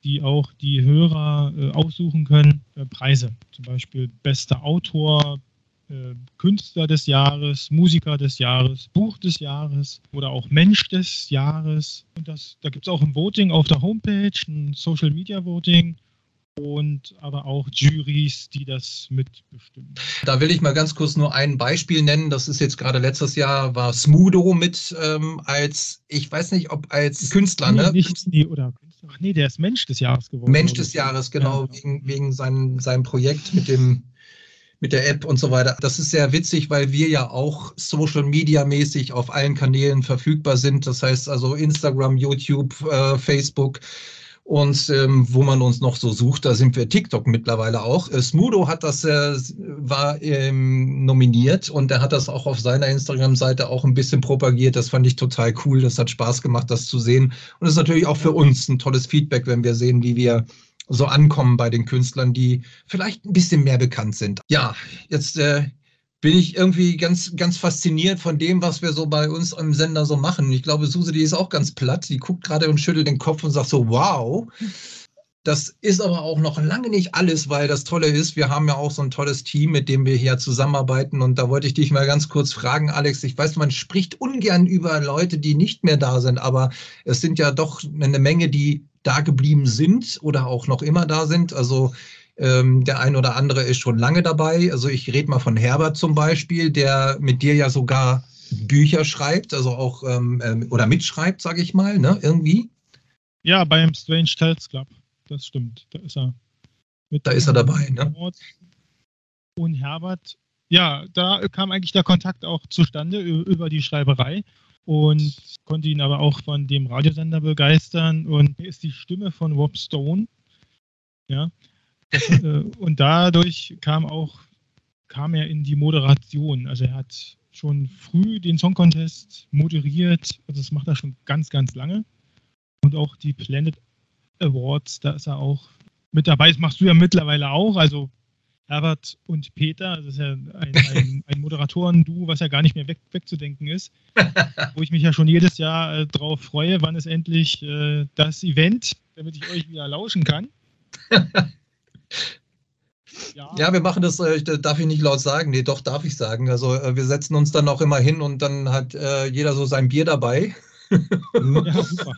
die auch die Hörer äh, aussuchen können, äh, Preise. Zum Beispiel bester Autor, äh, Künstler des Jahres, Musiker des Jahres, Buch des Jahres oder auch Mensch des Jahres. Und das, da gibt es auch ein Voting auf der Homepage, ein Social Media Voting und aber auch Juries, die das mitbestimmen. Da will ich mal ganz kurz nur ein Beispiel nennen. Das ist jetzt gerade letztes Jahr war Smudo mit ähm, als, ich weiß nicht, ob als Künstler, nee, ne? nicht die, oder Künstler. Ach nee, der ist Mensch des Jahres geworden. Mensch des. Jahres, genau, Ja. wegen, wegen seinem, seinem Projekt mit dem mit der App und so weiter. Das ist sehr witzig, weil wir ja auch Social Media mäßig auf allen Kanälen verfügbar sind. Das heißt also Instagram, YouTube, äh, Facebook und ähm, wo man uns noch so sucht, da sind wir TikTok mittlerweile auch. Äh, Smudo hat das, äh, war ähm, nominiert und er hat das auch auf seiner Instagram-Seite auch ein bisschen propagiert. Das fand ich total cool. Das hat Spaß gemacht, das zu sehen. Und es ist natürlich auch für uns ein tolles Feedback, wenn wir sehen, wie wir so ankommen bei den Künstlern, die vielleicht ein bisschen mehr bekannt sind. Ja, jetzt äh, bin ich irgendwie ganz, ganz fasziniert von dem, was wir so bei uns im Sender so machen. Ich glaube, Suse, die ist auch ganz platt. Die guckt gerade und schüttelt den Kopf und sagt so, wow. Das ist aber auch noch lange nicht alles, weil das Tolle ist, wir haben ja auch so ein tolles Team, mit dem wir hier zusammenarbeiten. Und da wollte ich dich mal ganz kurz fragen, Alex. Ich weiß, man spricht ungern über Leute, die nicht mehr da sind, aber es sind ja doch eine Menge, die da geblieben sind oder auch noch immer da sind. Also ähm, der ein oder andere ist schon lange dabei. Also ich rede mal von Herbert zum Beispiel, der mit dir ja sogar Bücher schreibt, also auch ähm, ähm oder mitschreibt, sage ich mal, ne, irgendwie. Ja, beim Strange Tales Club. Das stimmt. Da ist er. da ist er dabei, ne? Und Herbert, ja, da kam eigentlich der Kontakt auch zustande über die Schreiberei und konnte ihn aber auch von dem Radiosender begeistern und ist die Stimme von Rob Stone. Ja. Das, äh, und dadurch kam auch kam er in die Moderation. Also er hat schon früh den Song Contest moderiert. Also das macht er schon ganz, ganz lange. Und auch die Planet Awards, da ist er auch mit dabei. Das machst du ja mittlerweile auch. Also Herbert und Peter, das ist ja ein, ein, ein Moderatoren-Duo, was ja gar nicht mehr weg, wegzudenken ist. wo ich mich ja schon jedes Jahr äh, drauf freue, wann ist endlich äh, das Event, damit ich euch wieder lauschen kann. Ja. ja, wir machen das, äh, darf ich nicht laut sagen. Nee, doch, darf ich sagen. Also äh, wir setzen uns dann auch immer hin und dann hat äh, jeder so sein Bier dabei. ja, super.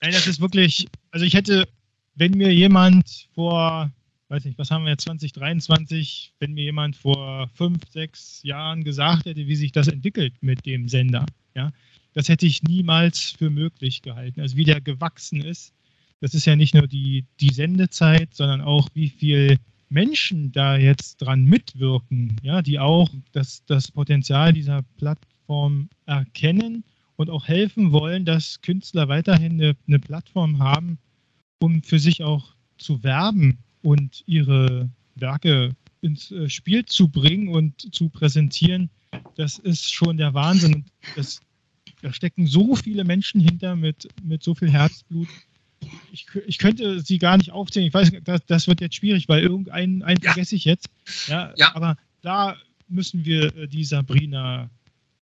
Nein, das ist wirklich, also ich hätte, wenn mir jemand vor, weiß nicht, was haben wir jetzt, 2023, wenn mir jemand vor fünf, sechs Jahren gesagt hätte, wie sich das entwickelt mit dem Sender, ja, das hätte ich niemals für möglich gehalten. Also wie der gewachsen ist das ist ja nicht nur die, die Sendezeit, sondern auch wie viel Menschen da jetzt dran mitwirken, ja, die auch das, das Potenzial dieser Plattform erkennen und auch helfen wollen, dass Künstler weiterhin eine, eine Plattform haben, um für sich auch zu werben und ihre Werke ins äh, Spiel zu bringen und zu präsentieren. Das ist schon der Wahnsinn. Das, da stecken so viele Menschen hinter mit, mit so viel Herzblut ich, ich, könnte sie gar nicht aufzählen. Ich weiß, das, das wird jetzt schwierig, weil irgendeinen einen ja. vergesse ich jetzt. Ja, ja, Aber da müssen wir äh, die Sabrina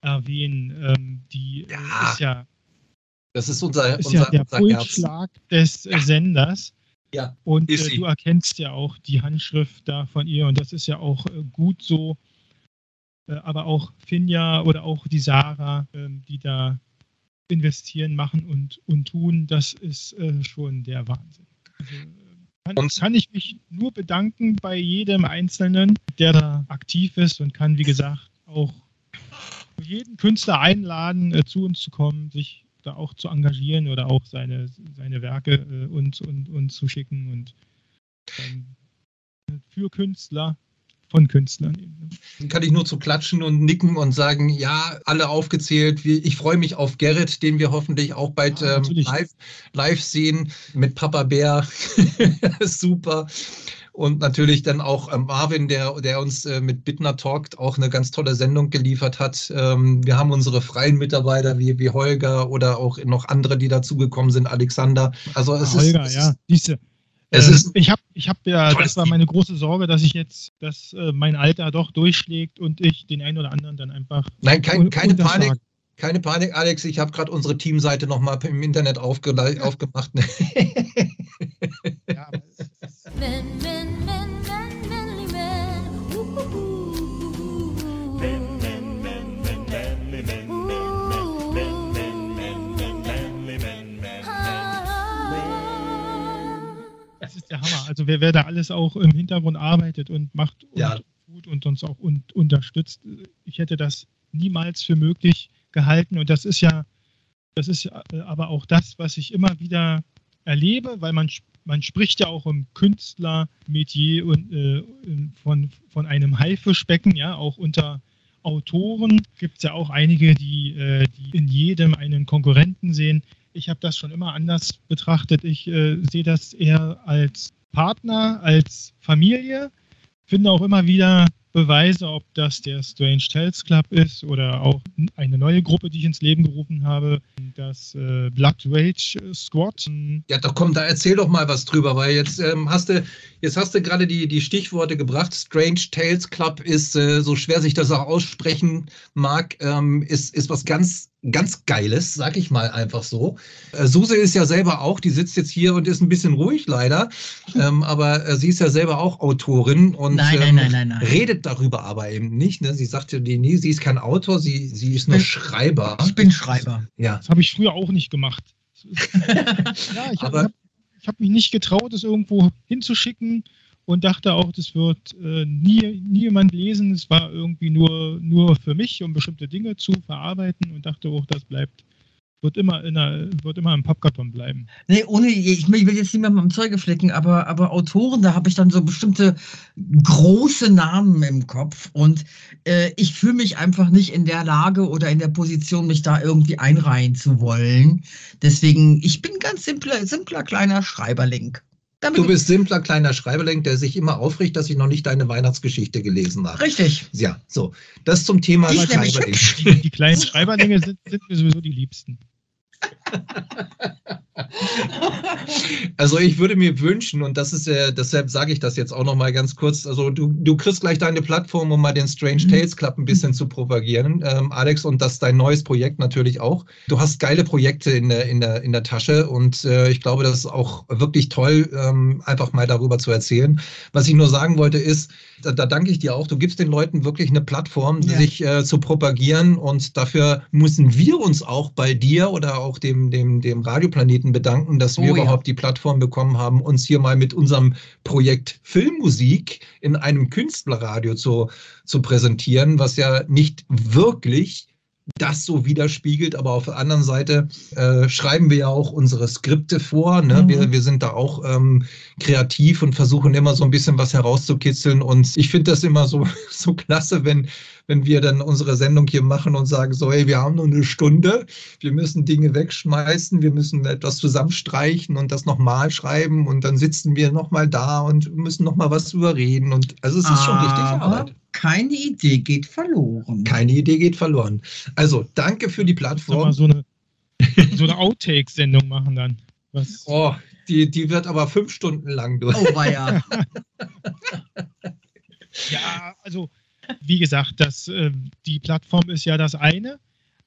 erwähnen. Ähm, die äh, ja. ist ja. Das ist unser, ist unser, ja der unser Pulsschlag des ja. Senders. Ja, und äh, du erkennst ja auch die Handschrift da von ihr und das ist ja auch äh, gut so. Äh, aber auch Finja oder auch die Sarah, ähm, die da investieren, machen und, und tun, das ist äh, schon der Wahnsinn. Also, äh, kann, kann, ich mich nur bedanken bei jedem Einzelnen, der da aktiv ist und kann, wie gesagt, auch jeden Künstler einladen, äh, zu uns zu kommen, sich da auch zu engagieren oder auch seine, seine Werke äh, uns, und, uns zu schicken und ähm, für Künstler von Künstlern. Ne? Kann ich nur zu klatschen und nicken und sagen, ja, alle aufgezählt. Ich freue mich auf Gerrit, den wir hoffentlich auch bald ja, ähm, live, live sehen mit Papa Bär. Super. Und natürlich dann auch ähm, Marvin, der, der uns äh, mit Bittner Talkt auch eine ganz tolle Sendung geliefert hat. Ähm, wir haben unsere freien Mitarbeiter wie, wie Holger oder auch noch andere, die dazugekommen sind, Alexander. Also es ja, ist, Holger, es ja, siehste. Es ist ich habe ich hab ja, das war meine große Sorge, dass ich jetzt, dass äh, mein Alter doch durchschlägt und ich den einen oder anderen dann einfach. Nein, kein, keine Panik. Keine Panik, Alex. Ich habe gerade unsere Teamseite nochmal im Internet aufge aufgemacht. aber ist der Hammer. Also wer, wer da alles auch im Hintergrund arbeitet und macht und ja. tut und uns auch und, unterstützt, ich hätte das niemals für möglich gehalten. Und das ist ja, das ist aber auch das, was ich immer wieder erlebe, weil man, man spricht ja auch im Künstlermetier und äh, von, von einem Haifischbecken, ja, auch unter Autoren gibt es ja auch einige, die, äh, die in jedem einen Konkurrenten sehen ich habe das schon immer anders betrachtet. Ich äh, sehe das eher als Partner, als Familie. Finde auch immer wieder Beweise, ob das der Strange Tales Club ist oder auch eine neue Gruppe, die ich ins Leben gerufen habe, das äh, Blood Rage Squad. Ja, doch komm, da erzähl doch mal was drüber, weil jetzt ähm, hast du jetzt hast du gerade die, die Stichworte gebracht. Strange Tales Club ist, äh, so schwer sich das auch aussprechen mag, ähm, ist, ist was ganz ganz Geiles, sag ich mal einfach so. Äh, Suse ist ja selber auch, die sitzt jetzt hier und ist ein bisschen ruhig leider, ähm, aber äh, sie ist ja selber auch Autorin und nein, ähm, nein, nein, redet darüber aber eben nicht. Ne? Sie sagte, nee, sie ist kein Autor, sie, sie ist nur Schreiber. Ich bin Schreiber. Ja. Das habe ich früher auch nicht gemacht. ja, ich habe hab mich nicht getraut, es irgendwo hinzuschicken und dachte auch, das wird äh, nie, nie jemand lesen. Es war irgendwie nur, nur für mich, um bestimmte Dinge zu verarbeiten und dachte auch, das bleibt wird immer, in einer, wird immer im Pappkarton bleiben. Nee, ohne, ich, will jetzt nicht mehr mit dem Zeuge flicken, aber, aber Autoren, da habe ich dann so bestimmte große Namen im Kopf und äh, ich fühle mich einfach nicht in der Lage oder in der Position, mich da irgendwie einreihen zu wollen. Deswegen, ich bin ganz simpler, simpler kleiner Schreiberling. Damit du bist simpler kleiner Schreiberling, der sich immer aufregt, dass ich noch nicht deine Weihnachtsgeschichte gelesen habe. Richtig. Ja, so. Das zum Thema Schreiberling. Die, die, kleinen Schreiberlinge sind, sind mir sowieso die liebsten. Also ich würde mir wünschen, und das ist ja, deshalb sage ich das jetzt auch noch mal ganz kurz, also du, du kriegst gleich deine Plattform, um mal den Strange mhm. Tales Club ein bisschen zu propagieren, ähm, Alex, und das ist dein neues Projekt natürlich auch. Du hast geile Projekte in der, in der, in der Tasche und äh, ich glaube, das ist auch wirklich toll, ähm, einfach mal darüber zu erzählen. Was ich nur sagen wollte ist, da, da, danke ich dir auch, du gibst den Leuten wirklich eine Plattform, ja. sich äh, zu propagieren und dafür müssen wir uns auch bei dir oder auch dem, dem, dem Radioplaneten bedanken, dass wir oh, überhaupt ja. die Plattform bekommen haben, uns hier mal mit unserem Projekt Filmmusik in einem Künstlerradio zu, zu präsentieren, was ja nicht wirklich das so widerspiegelt. Aber auf der anderen Seite äh, schreiben wir ja auch unsere Skripte vor. Ne? Mhm. Wir, wir sind da auch ähm, kreativ und versuchen immer so ein bisschen was herauszukitzeln. Und ich finde das immer so, so klasse, wenn, wenn wir dann unsere Sendung hier machen und sagen, so, hey, wir haben nur eine Stunde, wir müssen Dinge wegschmeißen, wir müssen etwas zusammenstreichen und das nochmal schreiben und dann sitzen wir nochmal da und müssen nochmal was überreden. Und also es ist schon richtig Arbeit. Keine Idee geht verloren. Keine Idee geht verloren. Also, danke für die Plattform. So eine, so eine Outtake-Sendung machen dann. Was? Oh, die, die wird aber fünf Stunden lang durch. Oh, weia. ja, also wie gesagt, das, äh, die Plattform ist ja das eine,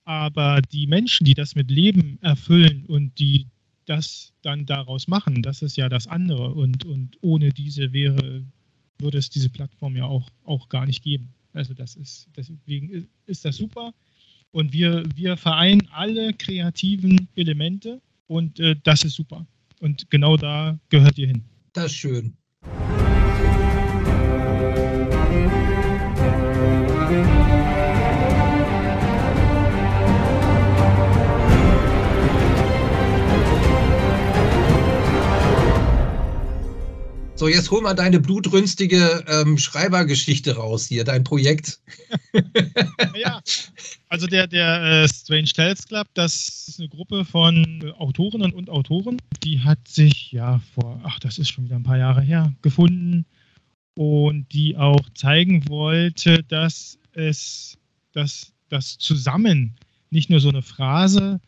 aber die Menschen, die das mit Leben erfüllen und die das dann daraus machen, das ist ja das andere. Und, und ohne diese wäre, würde es diese Plattform ja auch, auch gar nicht geben. Also das ist, deswegen ist das super. Und wir, wir vereinen alle kreativen Elemente und äh, das ist super. Und genau da gehört ihr hin. Das ist schön. So, jetzt hol mal deine blutrünstige ähm, Schreibergeschichte raus hier, dein Projekt. ja, also der, der äh, Strange Tales Club, das ist eine Gruppe von Autorinnen und Autoren. Die hat sich ja vor, ach, das ist schon wieder ein paar Jahre her, gefunden und die auch zeigen wollte, dass es, dass das Zusammen nicht nur so eine Phrase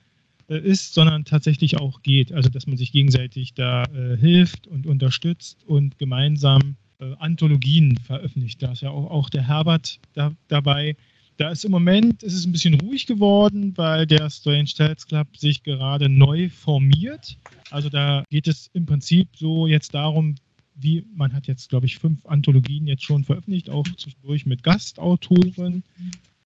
ist, sondern tatsächlich auch geht. Also dass man sich gegenseitig da äh, hilft und unterstützt und gemeinsam äh, Anthologien veröffentlicht. Da ist ja auch, auch der Herbert da, dabei. Da ist im Moment ist es ein bisschen ruhig geworden, weil der Strange Tales Club sich gerade neu formiert. Also da geht es im Prinzip so jetzt darum, wie man hat jetzt, glaube ich, fünf Anthologien jetzt schon veröffentlicht, auch zwischendurch mit Gastautoren.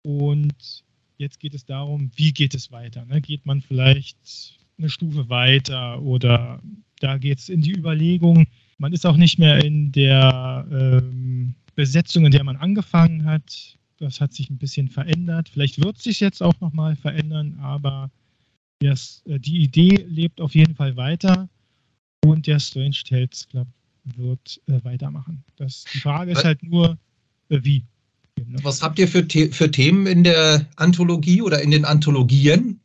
Und Jetzt geht es darum, wie geht es weiter? Ne? Geht man vielleicht eine Stufe weiter oder da geht es in die Überlegung, man ist auch nicht mehr in der ähm, Besetzung, in der man angefangen hat. Das hat sich ein bisschen verändert. Vielleicht wird es sich jetzt auch nochmal verändern, aber das, äh, die Idee lebt auf jeden Fall weiter und der Strange Tales Club wird äh, weitermachen. Das, die Frage ist halt nur, äh, wie. Was habt ihr für, für Themen in der Anthologie oder in den Anthologien?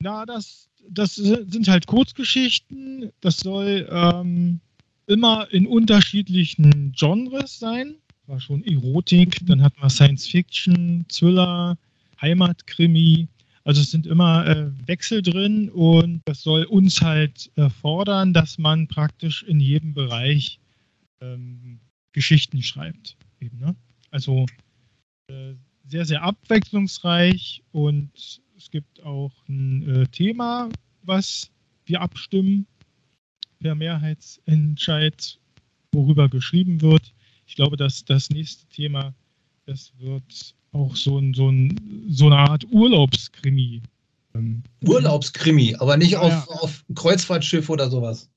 Na, das, das sind halt Kurzgeschichten. Das soll ähm, immer in unterschiedlichen Genres sein. War schon Erotik, dann hatten wir Science Fiction, Thriller, Heimatkrimi. Also es sind immer äh, Wechsel drin und das soll uns halt äh, fordern, dass man praktisch in jedem Bereich ähm, Geschichten schreibt. Eben, ne? Also sehr, sehr abwechslungsreich und es gibt auch ein äh, Thema, was wir abstimmen per Mehrheitsentscheid, worüber geschrieben wird. Ich glaube, dass das nächste Thema, das wird auch so, ein, so, ein, so eine Art Urlaubskrimi Ähm, Urlaubskrimi, aber nicht auf, ja. auf Kreuzfahrtschiff oder sowas.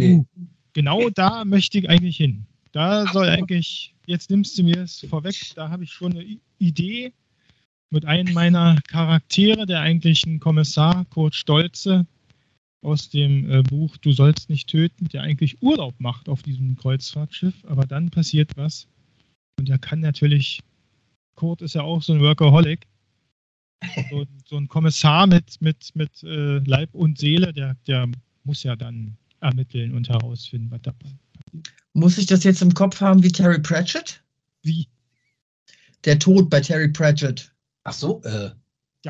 uh, genau da möchte ich eigentlich hin. Da soll eigentlich, jetzt nimmst du mir es vorweg, da habe ich schon eine Idee mit einem meiner Charaktere, der eigentlich ein Kommissar, Kurt Stolze, aus dem äh, Buch Du sollst nicht töten, der eigentlich Urlaub macht auf diesem Kreuzfahrtschiff, aber dann passiert was. Und er kann natürlich, Kurt ist ja auch so ein Workaholic, so, so ein Kommissar mit, mit, mit äh, Leib und Seele, der, der muss ja dann ermitteln und herausfinden, was da passiert. Muss ich das jetzt im Kopf haben wie Terry Pratchett? Wie? Der Tod bei Terry Pratchett. Ach so, äh.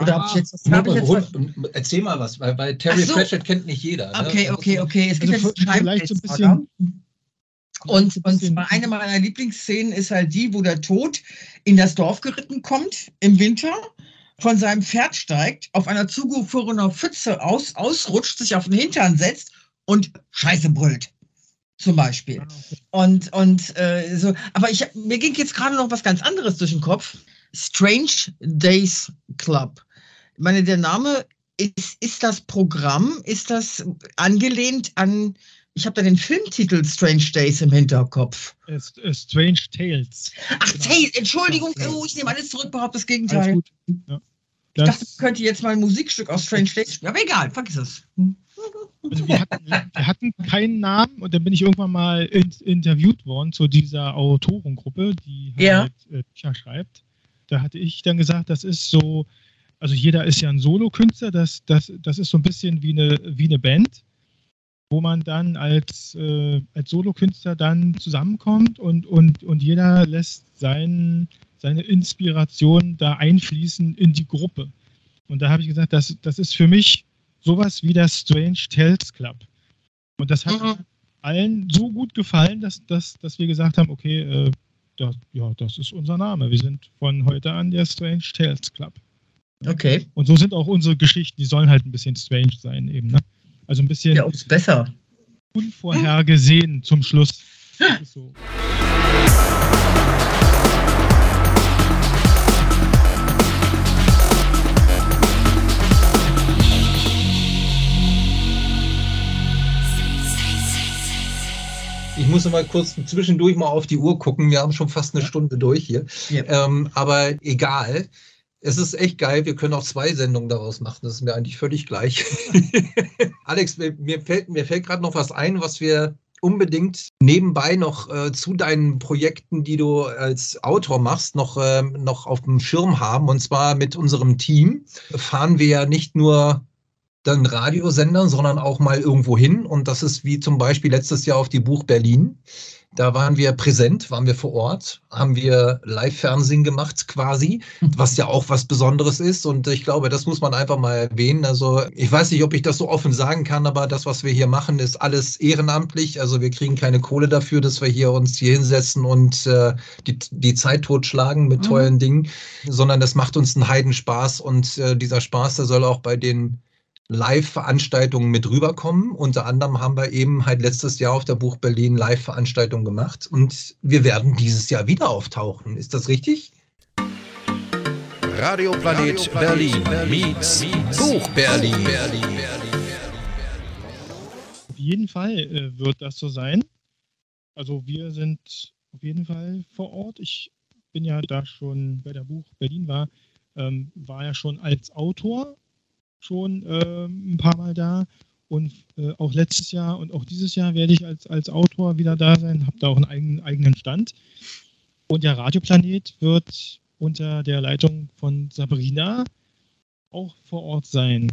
Oder habe ich jetzt, Ja, hab ich jetzt hol- erzähl mal was, weil, weil Terry so. Pratchett kennt nicht jeder. ne? Okay, okay, okay. Es gibt Also jetzt vielleicht so ein bisschen- Und, und zwar eine meiner Lieblingsszenen ist halt die, wo der Tod in das Dorf geritten kommt im Winter, von seinem Pferd steigt, auf einer zugefrorenen Pfütze aus, ausrutscht, sich auf den Hintern setzt und Scheiße brüllt. Zum Beispiel. Ah. Und, und äh, so, aber ich, mir ging jetzt gerade noch was ganz anderes durch den Kopf. Strange Days Club. Ich meine, der Name ist, ist das Programm, ist das angelehnt an, ich habe da den Filmtitel Strange Days im Hinterkopf. Äh, äh, Strange Tales. Ach, Genau. Tales, Entschuldigung, oh, ich nehme alles zurück, behaupte das Gegenteil. Ja. Ich dachte, Das, ich könnte jetzt mal ein Musikstück aus Strange Days spielen, aber egal, vergiss es. Hm. Also wir, hatten, wir hatten keinen Namen und dann bin ich irgendwann mal in, interviewt worden zu dieser Autorengruppe, die Ja. halt äh, Bücher schreibt. Da hatte ich dann gesagt, das ist so, also jeder ist ja ein Solokünstler, das, das, das ist so ein bisschen wie eine, wie eine Band, wo man dann als, äh, als Solokünstler dann zusammenkommt und, und, und jeder lässt sein, seine Inspiration da einfließen in die Gruppe. Und da habe ich gesagt, das, das ist für mich sowas wie der Strange Tales Club. Und das hat Mhm. allen so gut gefallen, dass, dass, dass wir gesagt haben, okay, äh, das, ja, das ist unser Name. Wir sind von heute an der Strange Tales Club. Okay. Und so sind auch unsere Geschichten, die sollen halt ein bisschen strange sein eben. Ne? Also ein bisschen Ja, besser. unvorhergesehen zum Schluss. Ist so. Ich muss mal kurz zwischendurch mal auf die Uhr gucken. Wir haben schon fast eine Stunde durch hier. Ja. Ähm, aber egal. Es ist echt geil. Wir können auch zwei Sendungen daraus machen. Das ist mir eigentlich völlig gleich. Alex, mir, fällt, mir fällt gerade noch was ein, was wir unbedingt nebenbei noch äh, zu deinen Projekten, die du als Autor machst, noch, ähm, noch auf dem Schirm haben. Und zwar mit unserem Team fahren wir ja nicht nur dann Radiosender, sondern auch mal irgendwo hin. Und das ist wie zum Beispiel letztes Jahr auf die Buch Berlin. Da waren wir präsent, waren wir vor Ort, haben wir Live-Fernsehen gemacht quasi, was ja auch was Besonderes ist. Und ich glaube, das muss man einfach mal erwähnen. Also ich weiß nicht, ob ich das so offen sagen kann, aber das, was wir hier machen, ist alles ehrenamtlich. Also wir kriegen keine Kohle dafür, dass wir hier uns hier hinsetzen und äh, die, die Zeit totschlagen mit Mhm. tollen Dingen, sondern das macht uns einen Heidenspaß. Und äh, dieser Spaß, der soll auch bei den Live-Veranstaltungen mit rüberkommen. Unter anderem haben wir eben halt letztes Jahr auf der Buch Berlin Live-Veranstaltung gemacht und wir werden dieses Jahr wieder auftauchen. Ist das richtig? Radioplanet Berlin meets Buch Berlin. Auf jeden Fall äh, wird das so sein. Also wir sind auf jeden Fall vor Ort. Ich bin ja da schon bei der Buch Berlin war, ähm, war ja schon als Autor schon ähm, ein paar Mal da und äh, auch letztes Jahr und auch dieses Jahr werde ich als, als Autor wieder da sein, habe da auch einen eigenen, eigenen Stand. Und der Radioplanet wird unter der Leitung von Sabrina auch vor Ort sein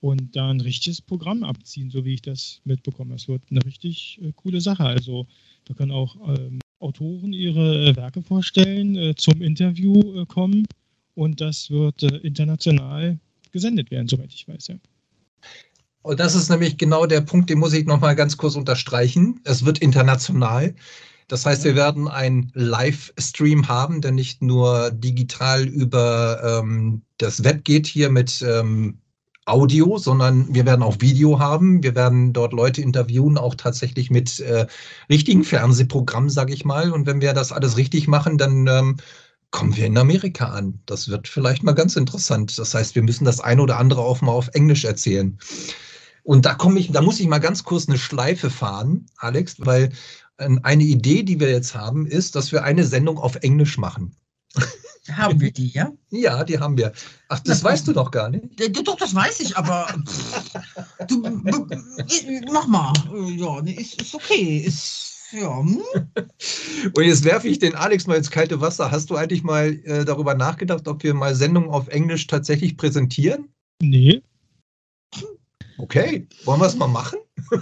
und da ein richtiges Programm abziehen, so wie ich das mitbekomme. Es wird eine richtig äh, coole Sache. Also da können auch ähm, Autoren ihre äh, Werke vorstellen, äh, zum Interview äh, kommen und das wird äh, international gesendet werden, soweit ich weiß. Ja. Und das ist nämlich genau der Punkt, den muss ich nochmal ganz kurz unterstreichen. Es wird international. Das heißt, wir werden einen Livestream haben, der nicht nur digital über ähm, das Web geht hier mit ähm, Audio, sondern wir werden auch Video haben. Wir werden dort Leute interviewen, auch tatsächlich mit äh, richtigen Fernsehprogrammen, sage ich mal. Und wenn wir das alles richtig machen, dann ähm, kommen wir in Amerika an. Das wird vielleicht mal ganz interessant. Das heißt, wir müssen das eine oder andere auch mal auf Englisch erzählen. Und da komme ich, da muss ich mal ganz kurz eine Schleife fahren, Alex, weil eine Idee, die wir jetzt haben, ist, dass wir eine Sendung auf Englisch machen. Haben wir die, ja? Ja, die haben wir. Ach, das Na, weißt du doch gar nicht. Doch, das weiß ich, aber du, mach mal. Ja, ist, ist okay. Ist, ja. Hm? Und jetzt werfe ich den Alex mal ins kalte Wasser. Hast du eigentlich mal äh, darüber nachgedacht, ob wir mal Sendungen auf Englisch tatsächlich präsentieren? Nee. Okay, wollen wir es mal machen?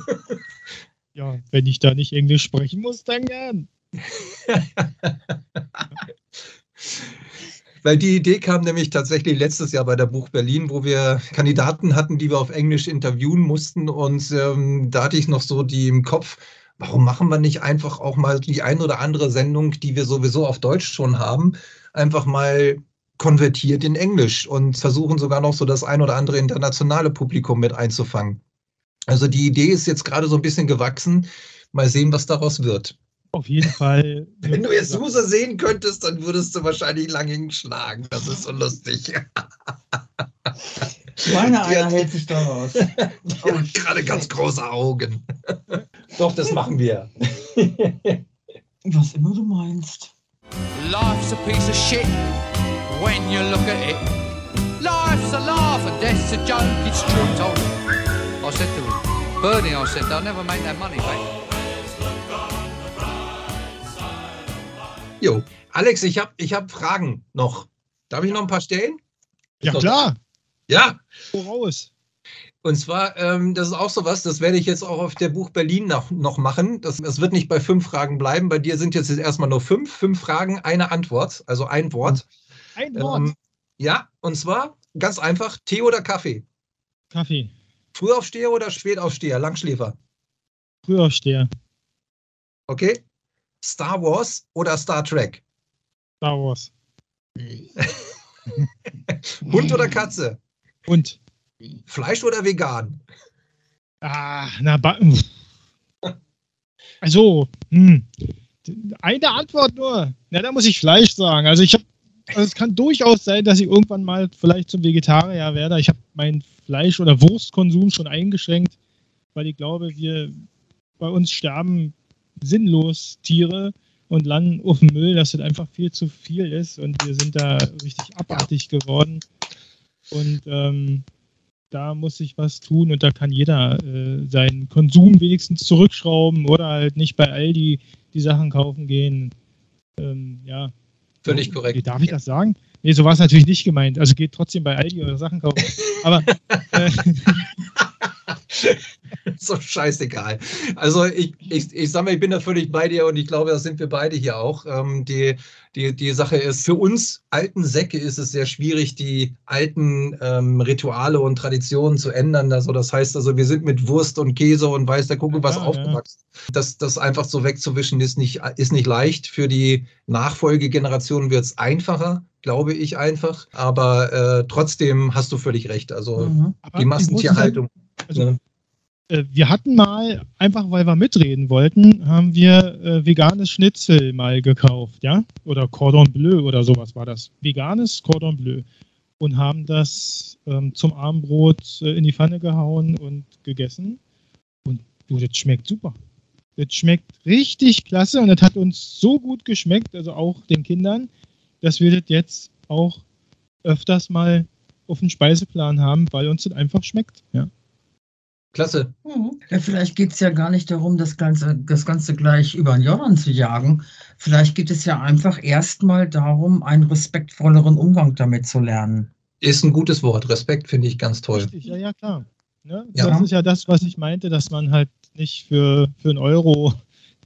ja, wenn ich da nicht Englisch sprechen muss, dann gern. Weil die Idee kam nämlich tatsächlich letztes Jahr bei der Buch Berlin, wo wir Kandidaten hatten, die wir auf Englisch interviewen mussten. Und ähm, da hatte ich noch so die im Kopf, warum machen wir nicht einfach auch mal die ein oder andere Sendung, die wir sowieso auf Deutsch schon haben, einfach mal konvertiert in Englisch und versuchen sogar noch so das ein oder andere internationale Publikum mit einzufangen. Also die Idee ist jetzt gerade so ein bisschen gewachsen. Mal sehen, was daraus wird. Auf jeden Fall. Wenn du jetzt Suse sehen könntest, dann würdest du wahrscheinlich lange schlagen. Das ist so lustig. Meine einer hält sich da raus. Oh, gerade ganz große Augen. Doch, das machen wir. Was immer du meinst. Life's a piece of shit when you look at it. Life's a laugh and death's a joke, it's true, Tom. I said to him, Bernie, I said, they'll never make that money back. Jo, Alex, ich habe ich hab Fragen noch. Darf ich noch ein paar stellen? Ja, klar. Ja. Voraus. Und zwar, ähm, das ist auch so was, das werde ich jetzt auch auf der Buch Berlin noch, noch machen. Das, das wird nicht bei fünf Fragen bleiben. Bei dir sind jetzt erstmal nur fünf. Fünf Fragen, eine Antwort, also ein Wort. Ein Wort. Ähm, ja, und zwar ganz einfach: Tee oder Kaffee? Kaffee. Frühaufsteher oder Spätaufsteher? Langschläfer? Frühaufsteher. Okay. Star Wars oder Star Trek? Star Wars. Hund oder Katze? Hund. Fleisch oder vegan? Ah, na, also, hm. eine Antwort nur. Na, da muss ich Fleisch sagen. Also ich habe, also es kann durchaus sein, dass ich irgendwann mal vielleicht zum Vegetarier werde. Ich habe meinen Fleisch- oder Wurstkonsum schon eingeschränkt, weil ich glaube, wir bei uns sterben sinnlos Tiere und landen auf dem Müll, dass das einfach viel zu viel ist und wir sind da richtig abartig geworden. Und ähm, da muss sich was tun und da kann jeder äh, seinen Konsum wenigstens zurückschrauben oder halt nicht bei Aldi die Sachen kaufen gehen. Ähm, ja. Völlig korrekt. Darf ich das sagen? Nee, so war es natürlich nicht gemeint. Also geht trotzdem bei Aldi eure Sachen kaufen. Aber äh, so scheißegal. Also ich, ich, ich sage mal, ich bin da völlig bei dir und ich glaube, das sind wir beide hier auch. Ähm, die, die, die Sache ist, für uns alten Säcke ist es sehr schwierig, die alten ähm, Rituale und Traditionen zu ändern. Also das heißt also, wir sind mit Wurst und Käse und weiß der Kuckuck was ja, aufgewachsen. Das, das einfach so wegzuwischen ist nicht, ist nicht leicht. Für die Nachfolgegeneration wird es einfacher glaube ich einfach. Aber äh, trotzdem hast du völlig recht. Also mhm. die Massentierhaltung. Also, äh, wir hatten mal, einfach weil wir mitreden wollten, haben wir äh, veganes Schnitzel mal gekauft, ja? Oder Cordon Bleu oder sowas war das. Veganes Cordon Bleu. Und haben das ähm, zum Abendbrot äh, in die Pfanne gehauen und gegessen. Und du, das schmeckt super. Das schmeckt richtig klasse und das hat uns so gut geschmeckt, also auch den Kindern, dass wir das jetzt auch öfters mal auf dem Speiseplan haben, weil uns das einfach schmeckt. Ja. Klasse. Mhm. Ja, vielleicht geht es ja gar nicht darum, das Ganze, das Ganze gleich über den Jordan zu jagen. Vielleicht geht es ja einfach erstmal darum, einen respektvolleren Umgang damit zu lernen. Ist ein gutes Wort. Respekt finde ich ganz toll. Richtig, ja, ja, klar. Ne? Ja. Das ist ja das, was ich meinte, dass man halt nicht für, für einen Euro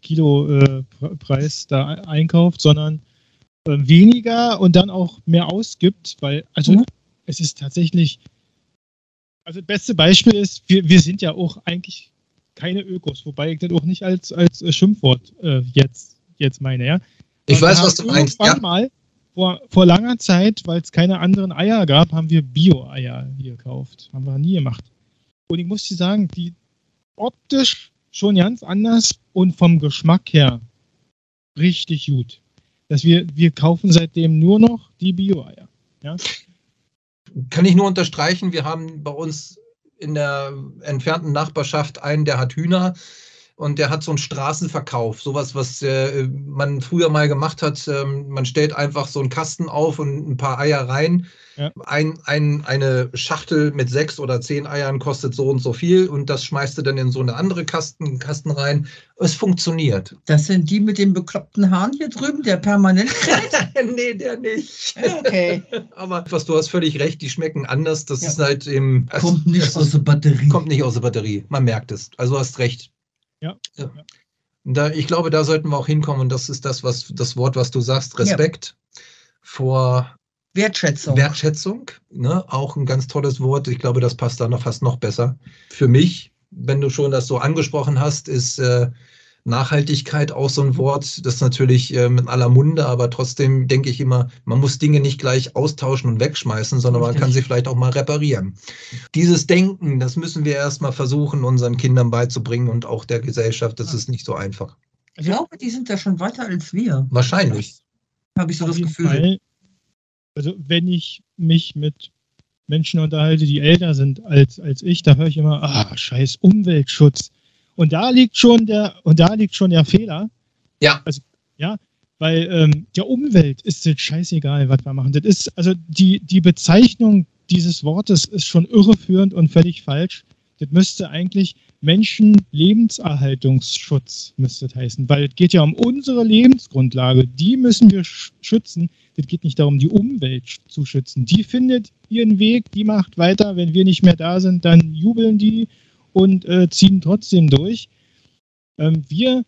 Kilo äh, Preis da einkauft, sondern äh, weniger und dann auch mehr ausgibt, weil, also mhm. es ist tatsächlich also das beste Beispiel ist, wir, wir sind ja auch eigentlich keine Ökos, wobei ich das auch nicht als, als äh, Schimpfwort äh, jetzt, jetzt meine, ja. Ich weiß, was du meinst. Ja. mal vor, vor langer Zeit, weil es keine anderen Eier gab, haben wir Bio-Eier hier gekauft. Haben wir nie gemacht. Und ich muss dir sagen, die optisch schon ganz anders und vom Geschmack her richtig gut. dass wir, wir kaufen seitdem nur noch die Bio-Eier. Ja? Kann ich nur unterstreichen, wir haben bei uns in der entfernten Nachbarschaft einen, der hat Hühner und der hat so einen Straßenverkauf, sowas, was äh, man früher mal gemacht hat. Ähm, man stellt einfach so einen Kasten auf und ein paar Eier rein. Ja. Ein, ein, eine Schachtel mit sechs oder zehn Eiern kostet so und so viel und das schmeißt du dann in so eine andere Kasten, Kasten rein. Es funktioniert. Das sind die mit dem bekloppten Haaren hier drüben, der permanent nee, der nicht. Okay. Aber was du hast völlig recht, die schmecken anders. Das ja. ist halt im. Kommt nicht aus der Batterie. Kommt nicht aus der Batterie. Man merkt es. Also hast recht. Ja. ja. Da, ich glaube, da sollten wir auch hinkommen und das ist das, was das Wort, was du sagst, Respekt ja. vor Wertschätzung. Wertschätzung, ne? auch ein ganz tolles Wort. Ich glaube, das passt da noch fast noch besser. Für mich, wenn du schon das so angesprochen hast, ist äh, Nachhaltigkeit auch so ein Wort, das natürlich äh, mit aller Munde, aber trotzdem denke ich immer, man muss Dinge nicht gleich austauschen und wegschmeißen, sondern Richtig. man kann sie vielleicht auch mal reparieren. Dieses Denken, das müssen wir erstmal versuchen, unseren Kindern beizubringen und auch der Gesellschaft. Das ist nicht so einfach. Ich glaube, die sind ja schon weiter als wir. Wahrscheinlich. Habe ich so Auf das Gefühl. Fall. Also, wenn ich mich mit Menschen unterhalte, die älter sind als, als ich, da höre ich immer, ah, scheiß Umweltschutz. Und da liegt schon der, und da liegt schon der Fehler. Ja. Also, ja, weil ähm, der Umwelt ist es scheißegal, was wir machen. Das ist, also die, die Bezeichnung dieses Wortes ist schon irreführend und völlig falsch. Das müsste eigentlich Menschenlebenserhaltungsschutz müsste das heißen, weil es geht ja um unsere Lebensgrundlage. Die müssen wir schützen. Es geht nicht darum, die Umwelt zu schützen. Die findet ihren Weg, die macht weiter. Wenn wir nicht mehr da sind, dann jubeln die und äh, ziehen trotzdem durch. Ähm, wir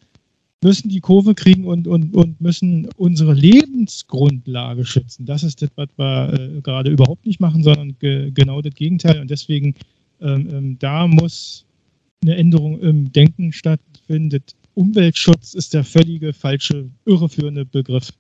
müssen die Kurve kriegen und, und, und müssen unsere Lebensgrundlage schützen. Das ist das, was wir äh, gerade überhaupt nicht machen, sondern ge genau das Gegenteil. Und deswegen, ähm, ähm, da muss eine Änderung im Denken stattfinden. Umweltschutz ist der völlige falsche, irreführende Begriff.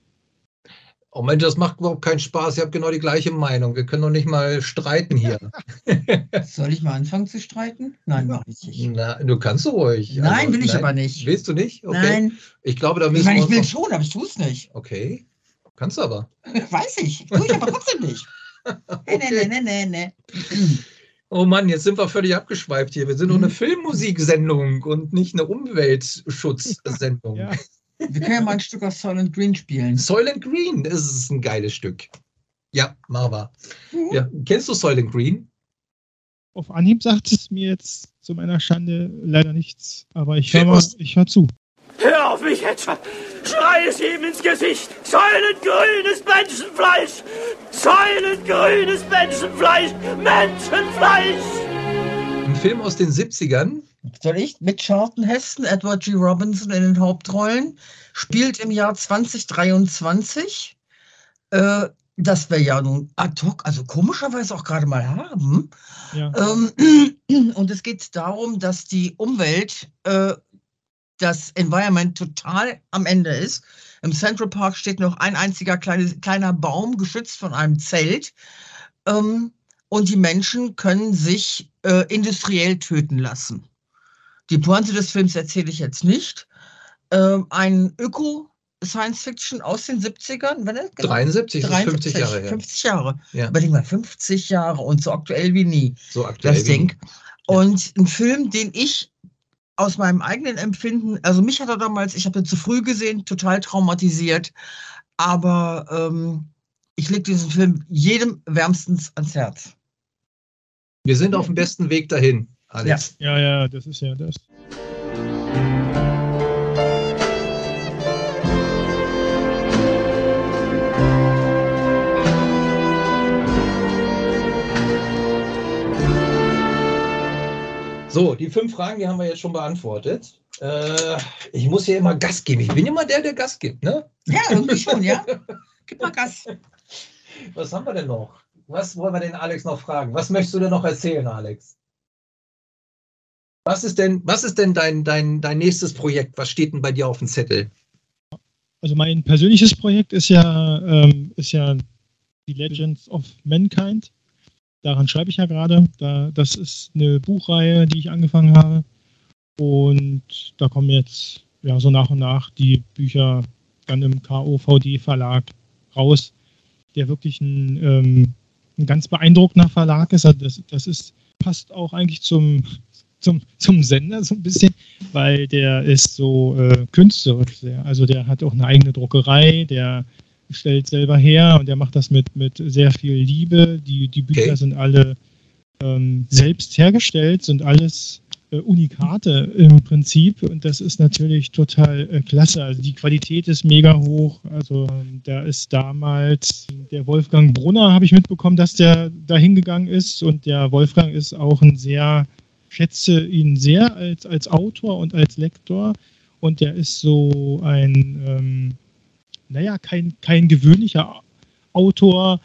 Oh Mensch, das macht überhaupt keinen Spaß. Ihr habt genau die gleiche Meinung. Wir können doch nicht mal streiten hier. Soll ich mal anfangen zu streiten? Nein, mache ich nicht. Na, du kannst du ruhig. Nein, also, will ich nein, aber nicht. Willst du nicht? Okay. Nein. Ich glaube, da müssen ich meine, ich will schon, aber ich tue es nicht. Okay. Kannst du aber. Weiß ich. Tue ich aber trotzdem nicht. okay. Nee, nee, nee, nee, nee. Oh Mann, jetzt sind wir völlig abgeschweift hier. Wir sind nur eine mhm. Filmmusiksendung und nicht eine Umweltschutzsendung. Ja. Wir können ja mal ein Stück aus Soylent Green spielen. Soylent Green, das ist ein geiles Stück. Ja, Marva. Mhm. Ja, kennst du Soylent Green? Auf Anhieb sagt es mir jetzt zu meiner Schande leider nichts, aber ich höre hör zu. Hör auf mich, Hedger! Schrei es ihm ins Gesicht! Säulengrünes Menschenfleisch! Säulengrünes Menschenfleisch! Menschenfleisch! Ein Film aus den 70ern, soll ich? Mit Charlton Heston, Edward G. Robinson in den Hauptrollen, spielt im Jahr 2023. Äh, das wir ja nun ad hoc, also komischerweise auch gerade mal haben. Ja. Ähm, und es geht darum, dass die Umwelt, äh, das Environment total am Ende ist. Im Central Park steht noch ein einziger kleine, kleiner Baum, geschützt von einem Zelt. Ähm, und die Menschen können sich äh, industriell töten lassen. Die Pointe des Films erzähle ich jetzt nicht. Ähm, ein Öko- Science Fiction aus den 70ern, wenn genau? 73, 73 50 Jahre her. 50 Jahre. Ja. Überleg mal, 50 Jahre und so aktuell wie nie. So aktuell das Ding. Nie. Und ein Film, den ich aus meinem eigenen Empfinden, also mich hat er damals, ich habe ihn zu früh gesehen, total traumatisiert, aber ähm, ich lege diesen Film jedem wärmstens ans Herz. Wir sind auf dem besten Weg dahin. Alex. Ja. ja, ja, das ist ja das. So, die fünf Fragen, die haben wir jetzt schon beantwortet. Äh, ich muss hier immer Gas geben. Ich bin immer der, der Gas gibt, ne? Ja, irgendwie schon, ja. Gib mal Gas. Was haben wir denn noch? Was wollen wir den Alex noch fragen? Was möchtest du denn noch erzählen, Alex? Was ist denn, was ist denn dein, dein, dein nächstes Projekt? Was steht denn bei dir auf dem Zettel? Also mein persönliches Projekt ist ja, ähm, ist ja die Legends of Mankind. Daran schreibe ich ja gerade. Da, das ist eine Buchreihe, die ich angefangen habe. Und da kommen jetzt ja so nach und nach die Bücher dann im KOVD-Verlag raus, der wirklich ein, ähm, ein ganz beeindruckender Verlag ist. Also das, das ist, passt auch eigentlich zum, zum, zum Sender so ein bisschen, weil der ist so äh, künstlerisch sehr. Also der hat auch eine eigene Druckerei, der stellt selber her und der macht das mit, mit sehr viel Liebe. Die, die Bücher Okay. sind alle ähm, selbst hergestellt, sind alles äh, Unikate im Prinzip und das ist natürlich total äh, klasse. Also die Qualität ist mega hoch. Also ähm, da ist damals der Wolfgang Brunner, habe ich mitbekommen, dass der da hingegangen ist und der Wolfgang ist auch ein sehr, schätze ihn sehr als, als Autor und als Lektor und der ist so ein, ähm, naja, kein, kein gewöhnlicher Autor.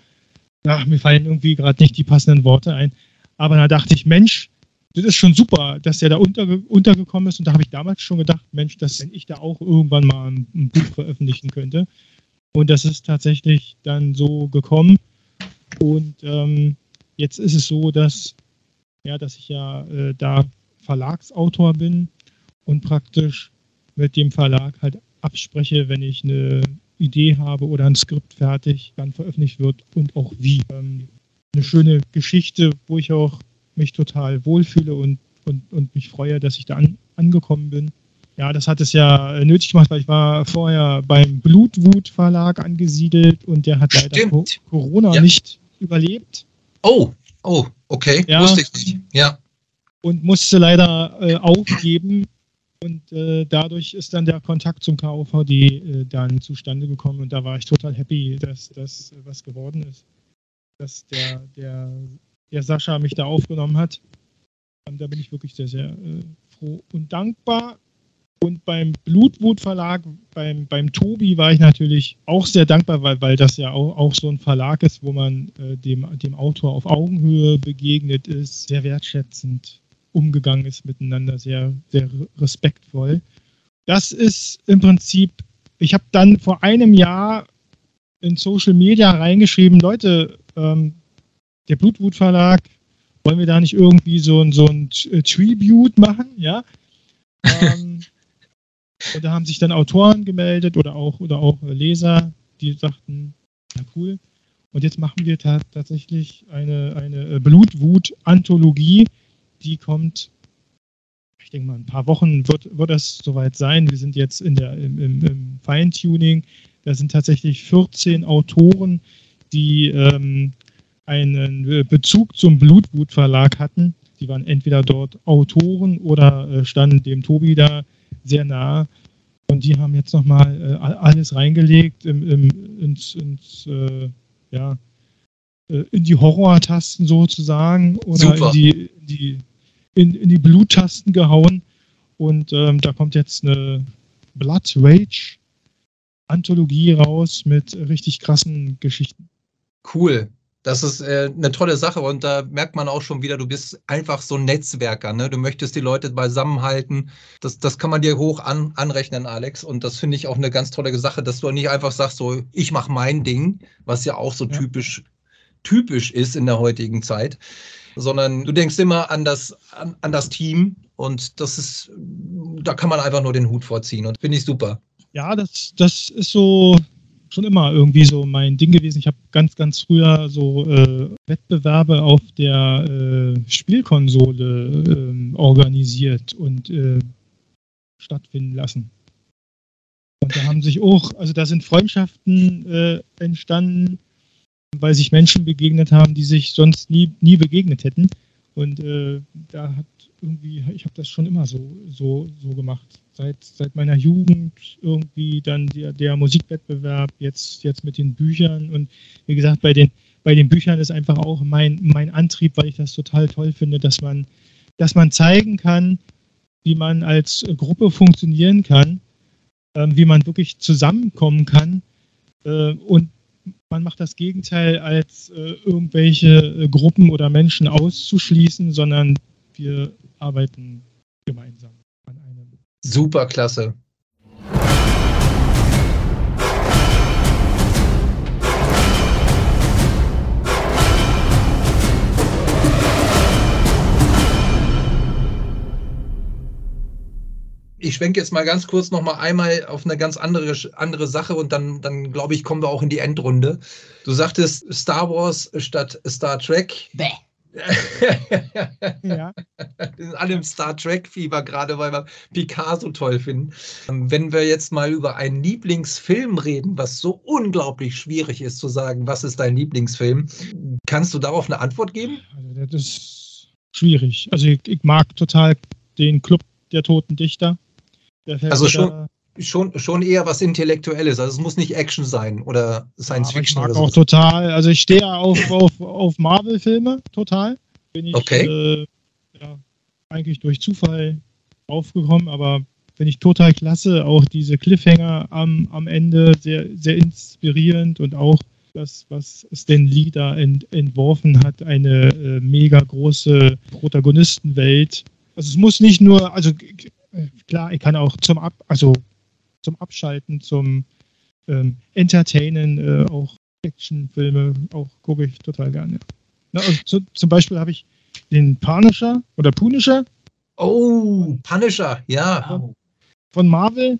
Ach, mir fallen irgendwie gerade nicht die passenden Worte ein. Aber da dachte ich, Mensch, das ist schon super, dass der da unterge untergekommen ist. Und da habe ich damals schon gedacht, Mensch, dass wenn ich da auch irgendwann mal ein, ein Buch veröffentlichen könnte. Und das ist tatsächlich dann so gekommen. Und ähm, jetzt ist es so, dass, ja, dass ich ja äh, da Verlagsautor bin und praktisch mit dem Verlag halt abspreche, wenn ich eine Idee habe oder ein Skript fertig, dann veröffentlicht wird und auch wie. Ähm, eine schöne Geschichte, wo ich auch mich total wohlfühle und, und, und mich freue, dass ich da an, angekommen bin. Ja, das hat es ja äh, nötig gemacht, weil ich war vorher beim Blutwut Verlag angesiedelt und der hat leider Stimmt. Corona Ja. nicht überlebt Oh, oh, okay. Ja. Wusste ich nicht. Ja. und musste leider äh, aufgeben. Und äh, dadurch ist dann der Kontakt zum KOVD äh, dann zustande gekommen. Und da war ich total happy, dass das äh, was geworden ist. Dass der, der, der Sascha mich da aufgenommen hat. Und da bin ich wirklich sehr, sehr äh, froh und dankbar. Und beim Blutwut Verlag, beim, beim Tobi war ich natürlich auch sehr dankbar, weil, weil das ja auch, auch so ein Verlag ist, wo man äh, dem, dem Autor auf Augenhöhe begegnet ist, sehr wertschätzend umgegangen ist miteinander, sehr, sehr respektvoll. Das ist im Prinzip, ich habe dann vor einem Jahr in Social Media reingeschrieben, Leute, ähm, der Blutwut Verlag, wollen wir da nicht irgendwie so ein, so ein T- Tribute machen, ja? Ähm, und da haben sich dann Autoren gemeldet oder auch, oder auch Leser, die sagten, ja cool. Und jetzt machen wir ta tatsächlich eine, eine äh, Blutwut-Anthologie, die kommt, ich denke mal, in ein paar Wochen wird, wird das soweit sein. Wir sind jetzt in der, im, im, im Feintuning. Da sind tatsächlich 14 Autoren, die ähm, einen äh, Bezug zum Blutwut Verlag hatten. Die waren entweder dort Autoren oder äh, standen dem Tobi da sehr nah. Und die haben jetzt nochmal äh, alles reingelegt im, im, ins, ins äh, ja, äh, in die Horrortasten sozusagen oder Super. in die, in die, in, in die Bluttasten gehauen. Und ähm, da kommt jetzt eine Blood Rage Anthologie raus mit richtig krassen Geschichten. Cool. Das ist äh, eine tolle Sache und da merkt man auch schon wieder, du bist einfach so ein Netzwerker. Ne? Du möchtest die Leute beisammenhalten. Das, das kann man dir hoch an, anrechnen, Alex. Und das finde ich auch eine ganz tolle Sache, dass du nicht einfach sagst, so, ich mache mein Ding, was ja auch so Ja. typisch, typisch ist in der heutigen Zeit, sondern du denkst immer an das, an, an das Team und das ist, da kann man einfach nur den Hut vorziehen und finde ich super. Ja, das, das ist so schon immer irgendwie so mein Ding gewesen. Ich habe ganz, ganz früher so äh, Wettbewerbe auf der äh, Spielkonsole ähm, organisiert und äh, stattfinden lassen. Und da haben sich auch, also da sind Freundschaften äh, entstanden, weil sich Menschen begegnet haben, die sich sonst nie, nie begegnet hätten. Und äh, da hat irgendwie, ich habe das schon immer so, so, so gemacht. Seit, seit meiner Jugend irgendwie dann der, der Musikwettbewerb, jetzt, jetzt mit den Büchern. Und wie gesagt, bei den, bei den Büchern ist einfach auch mein, mein Antrieb, weil ich das total toll finde, dass man, dass man zeigen kann, wie man als Gruppe funktionieren kann, ähm, wie man wirklich zusammenkommen kann. Äh, und man macht das Gegenteil, als äh, irgendwelche äh, Gruppen oder Menschen auszuschließen, sondern wir arbeiten gemeinsam an einem. Super ich schwenke jetzt mal ganz kurz noch mal einmal auf eine ganz andere, andere Sache und dann, dann glaube ich, kommen wir auch in die Endrunde. Du sagtest Star Wars statt Star Trek. Bäh. Ja. Wir sind alle im Star Trek-Fieber gerade, weil wir Picard so toll finden. Wenn wir jetzt mal über einen Lieblingsfilm reden, was so unglaublich schwierig ist zu sagen, was ist dein Lieblingsfilm, kannst du darauf eine Antwort geben? Also das ist schwierig. Also ich, ich mag total den Club der toten Dichter. Also schon- Schon, schon eher was Intellektuelles. Also es muss nicht Action sein oder Science ich Fiction mag oder auch total, also ich stehe ja auf, auf, auf Marvel-Filme total. Bin ich Okay. äh, ja, eigentlich durch Zufall aufgekommen, aber finde ich total klasse. Auch diese Cliffhanger am, am Ende sehr, sehr inspirierend und auch das, was Stan Lee da ent, entworfen hat, eine äh, mega große Protagonistenwelt. Also es muss nicht nur, also klar, ich kann auch zum Ab, also zum Abschalten, zum ähm, Entertainen, äh, auch Actionfilme, auch gucke ich total gerne. Na, also zu, zum Beispiel habe ich den Punisher oder Punisher Oh, Punisher, ja. Von Marvel.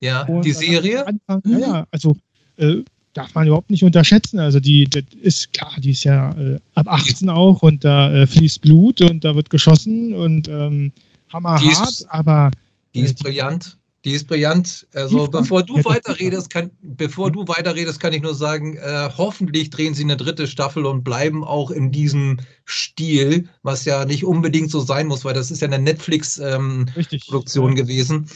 Ja, Und die Serie? Anfang, ja, ja, also äh, darf man überhaupt nicht unterschätzen. Also die, das ist klar, die ist ja äh, ab 18 auch und da äh, fließt Blut und da wird geschossen und ähm, Die hammerhart, ist- aber Die ist brillant. Die ist brillant. Also Die- bevor du weiterredest, kann, bevor du weiterredest, kann ich nur sagen, äh, hoffentlich drehen sie eine dritte Staffel und bleiben auch in diesem Stil, was ja nicht unbedingt so sein muss, weil das ist ja eine Netflix-Produktion richtig. gewesen.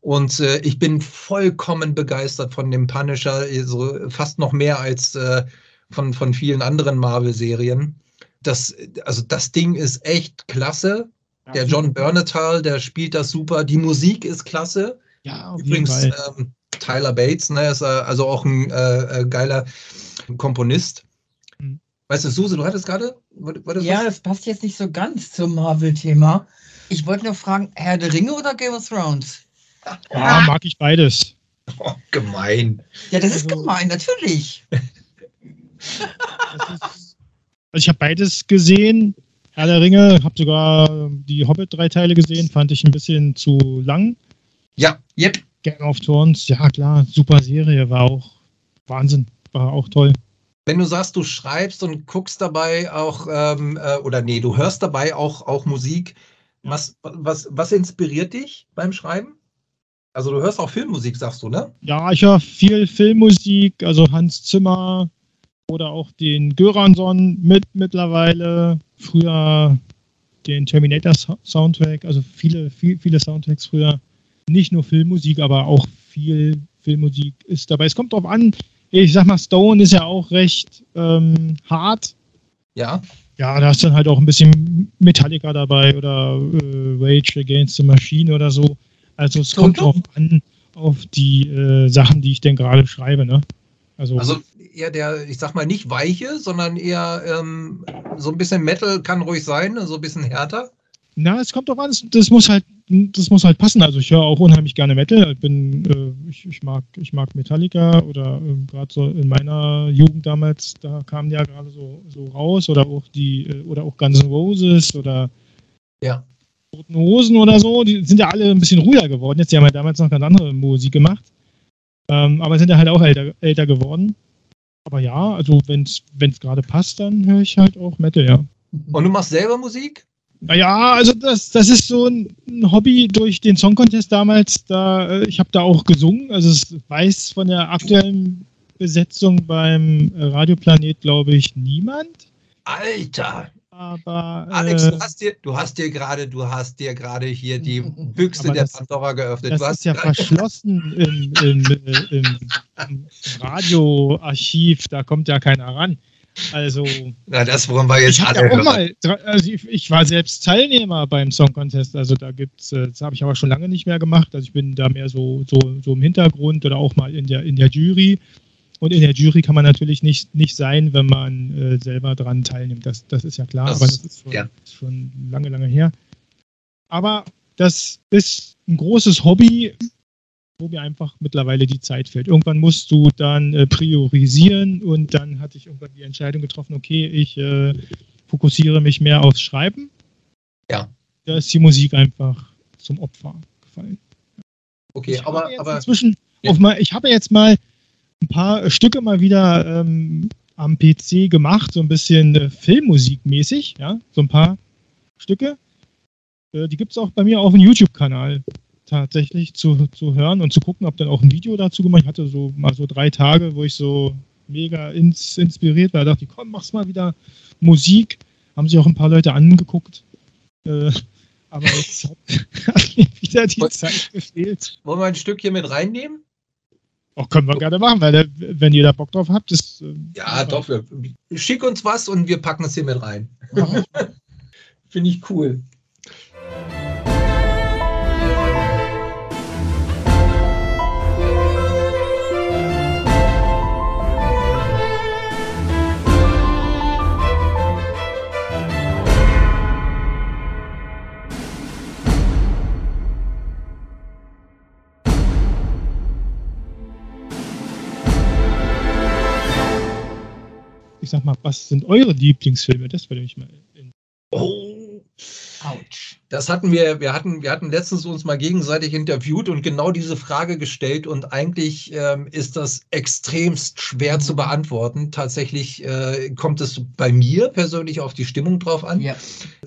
Und äh, ich bin vollkommen begeistert von dem Punisher, also fast noch mehr als äh, von, von vielen anderen Marvel-Serien. Das, also das Ding ist echt klasse. Ja, Der John Bernthal, der spielt das super. Die Musik ist klasse. Ja, auf jeden Übrigens, Fall. ähm, Tyler Bates, ne, ist äh, also auch ein äh, äh, geiler Komponist. Mhm. Weißt du, Suse, du hattest gerade? Ja, was? das passt jetzt nicht so ganz zum Marvel-Thema. Ich wollte nur fragen, Herr der Ringe oder Game of Thrones? Ja, mag ich beides. Oh, gemein. Ja, das ist Also- gemein, natürlich. Das ist, also ich habe beides gesehen. Herr der Ringe, habe sogar die Hobbit drei Teile gesehen, fand ich ein bisschen zu lang. Ja, yep. Game of Thrones, ja klar, super Serie, war auch Wahnsinn, war auch toll. Wenn du sagst, du schreibst und guckst dabei auch, ähm, äh, oder nee, du hörst dabei auch, auch Musik, was, was, was inspiriert dich beim Schreiben? Also du hörst auch Filmmusik, sagst du, ne? Ja, ich höre viel Filmmusik, also Hans Zimmer oder auch den Göransson mit mittlerweile. Früher den Terminator Sou- Soundtrack, also viele, viel, viele Soundtracks früher. Nicht nur Filmmusik, aber auch viel Filmmusik ist dabei. Es kommt drauf an, ich sag mal, Stone ist ja auch recht ähm, hart. Ja. Ja, da ist dann halt auch ein bisschen Metallica dabei oder äh, Rage Against the Machine oder so. Also es kommt drauf an, auf die äh, Sachen, die ich denn gerade schreibe, ne? Also, Also eher der, ich sag mal, nicht weiche, sondern eher ähm, so ein bisschen Metal kann ruhig sein, so ein bisschen härter. na, es kommt drauf an, das muss halt, das muss halt passen. Also ich höre auch unheimlich gerne Metal. Ich bin, äh, ich, ich mag, ich mag Metallica oder äh, gerade so in meiner Jugend damals, da kamen ja gerade so, so raus oder auch die, äh, oder auch Guns N' Roses oder Ja. Roten Hosen oder so, die sind ja alle ein bisschen ruhiger geworden. Jetzt, die haben ja damals noch ganz andere Musik gemacht. Ähm, aber sind ja halt auch älter, älter geworden. Aber ja, also wenn es gerade passt, dann höre ich halt auch Metal, ja. Und du machst selber Musik? Naja, also das, das ist so ein, Hobby durch den Song Contest damals. Da, äh, ich habe da auch gesungen. Also es weiß von der aktuellen Besetzung beim äh, Radioplanet, glaube ich, niemand. Alter! Aber Alex, äh, du hast dir, du hast dir gerade, du hast dir gerade hier die Büchse der das- Pandora geöffnet. das du hast ist ja verschlossen im, im, im, im Radioarchiv. Da kommt ja keiner ran. Also Na, das wollen wir jetzt alle ja mal, also ich, ich war selbst Teilnehmer beim Song Contest, also da gibt's, äh, das habe ich aber schon lange nicht mehr gemacht. Also ich bin da mehr so, so, so im Hintergrund oder auch mal in der, in der Jury. Und in der Jury kann man natürlich nicht, nicht sein, wenn man äh, selber dran teilnimmt. Das, das ist ja klar, Das- aber das ist schon, ja. schon lange, lange her. Aber das ist ein großes Hobby, wo mir einfach mittlerweile die Zeit fehlt. Irgendwann musst du dann äh, priorisieren und dann hatte ich irgendwann die Entscheidung getroffen, okay, ich äh, fokussiere mich mehr aufs Schreiben. Ja. Da ist die Musik einfach zum Opfer gefallen. Okay, aber, aber inzwischen Ja. auf mal, ich habe jetzt mal ein paar Stücke mal wieder ähm, am PC gemacht, so ein bisschen äh, Filmmusikmäßig, ja, so ein paar Stücke. Äh, die gibt es auch bei mir auf dem YouTube-Kanal tatsächlich zu, zu hören und zu gucken, ob dann auch ein Video dazu gemacht. Ich hatte so mal so drei Tage, wo ich so mega ins, inspiriert war. Da dachte ich, komm, mach's mal wieder Musik. Haben sich auch ein paar Leute angeguckt. Äh, aber es hat, hat mir wieder die Zeit gefehlt. wollen wir ein Stück hier mit reinnehmen? Auch können wir gerne machen, weil der, wenn ihr da Bock drauf habt, ist. äh, Ja, doch. Wir, schick uns was und wir packen es hier mit rein. Finde ich cool. Ich sag mal, was sind eure Lieblingsfilme? Das würde mich mal. in- Oh, Autsch. das hatten wir, wir hatten, wir hatten letztens uns mal gegenseitig interviewt und genau diese Frage gestellt und eigentlich ähm, ist das extremst schwer zu beantworten. Tatsächlich äh, kommt es bei mir persönlich auf die Stimmung drauf an. Ja.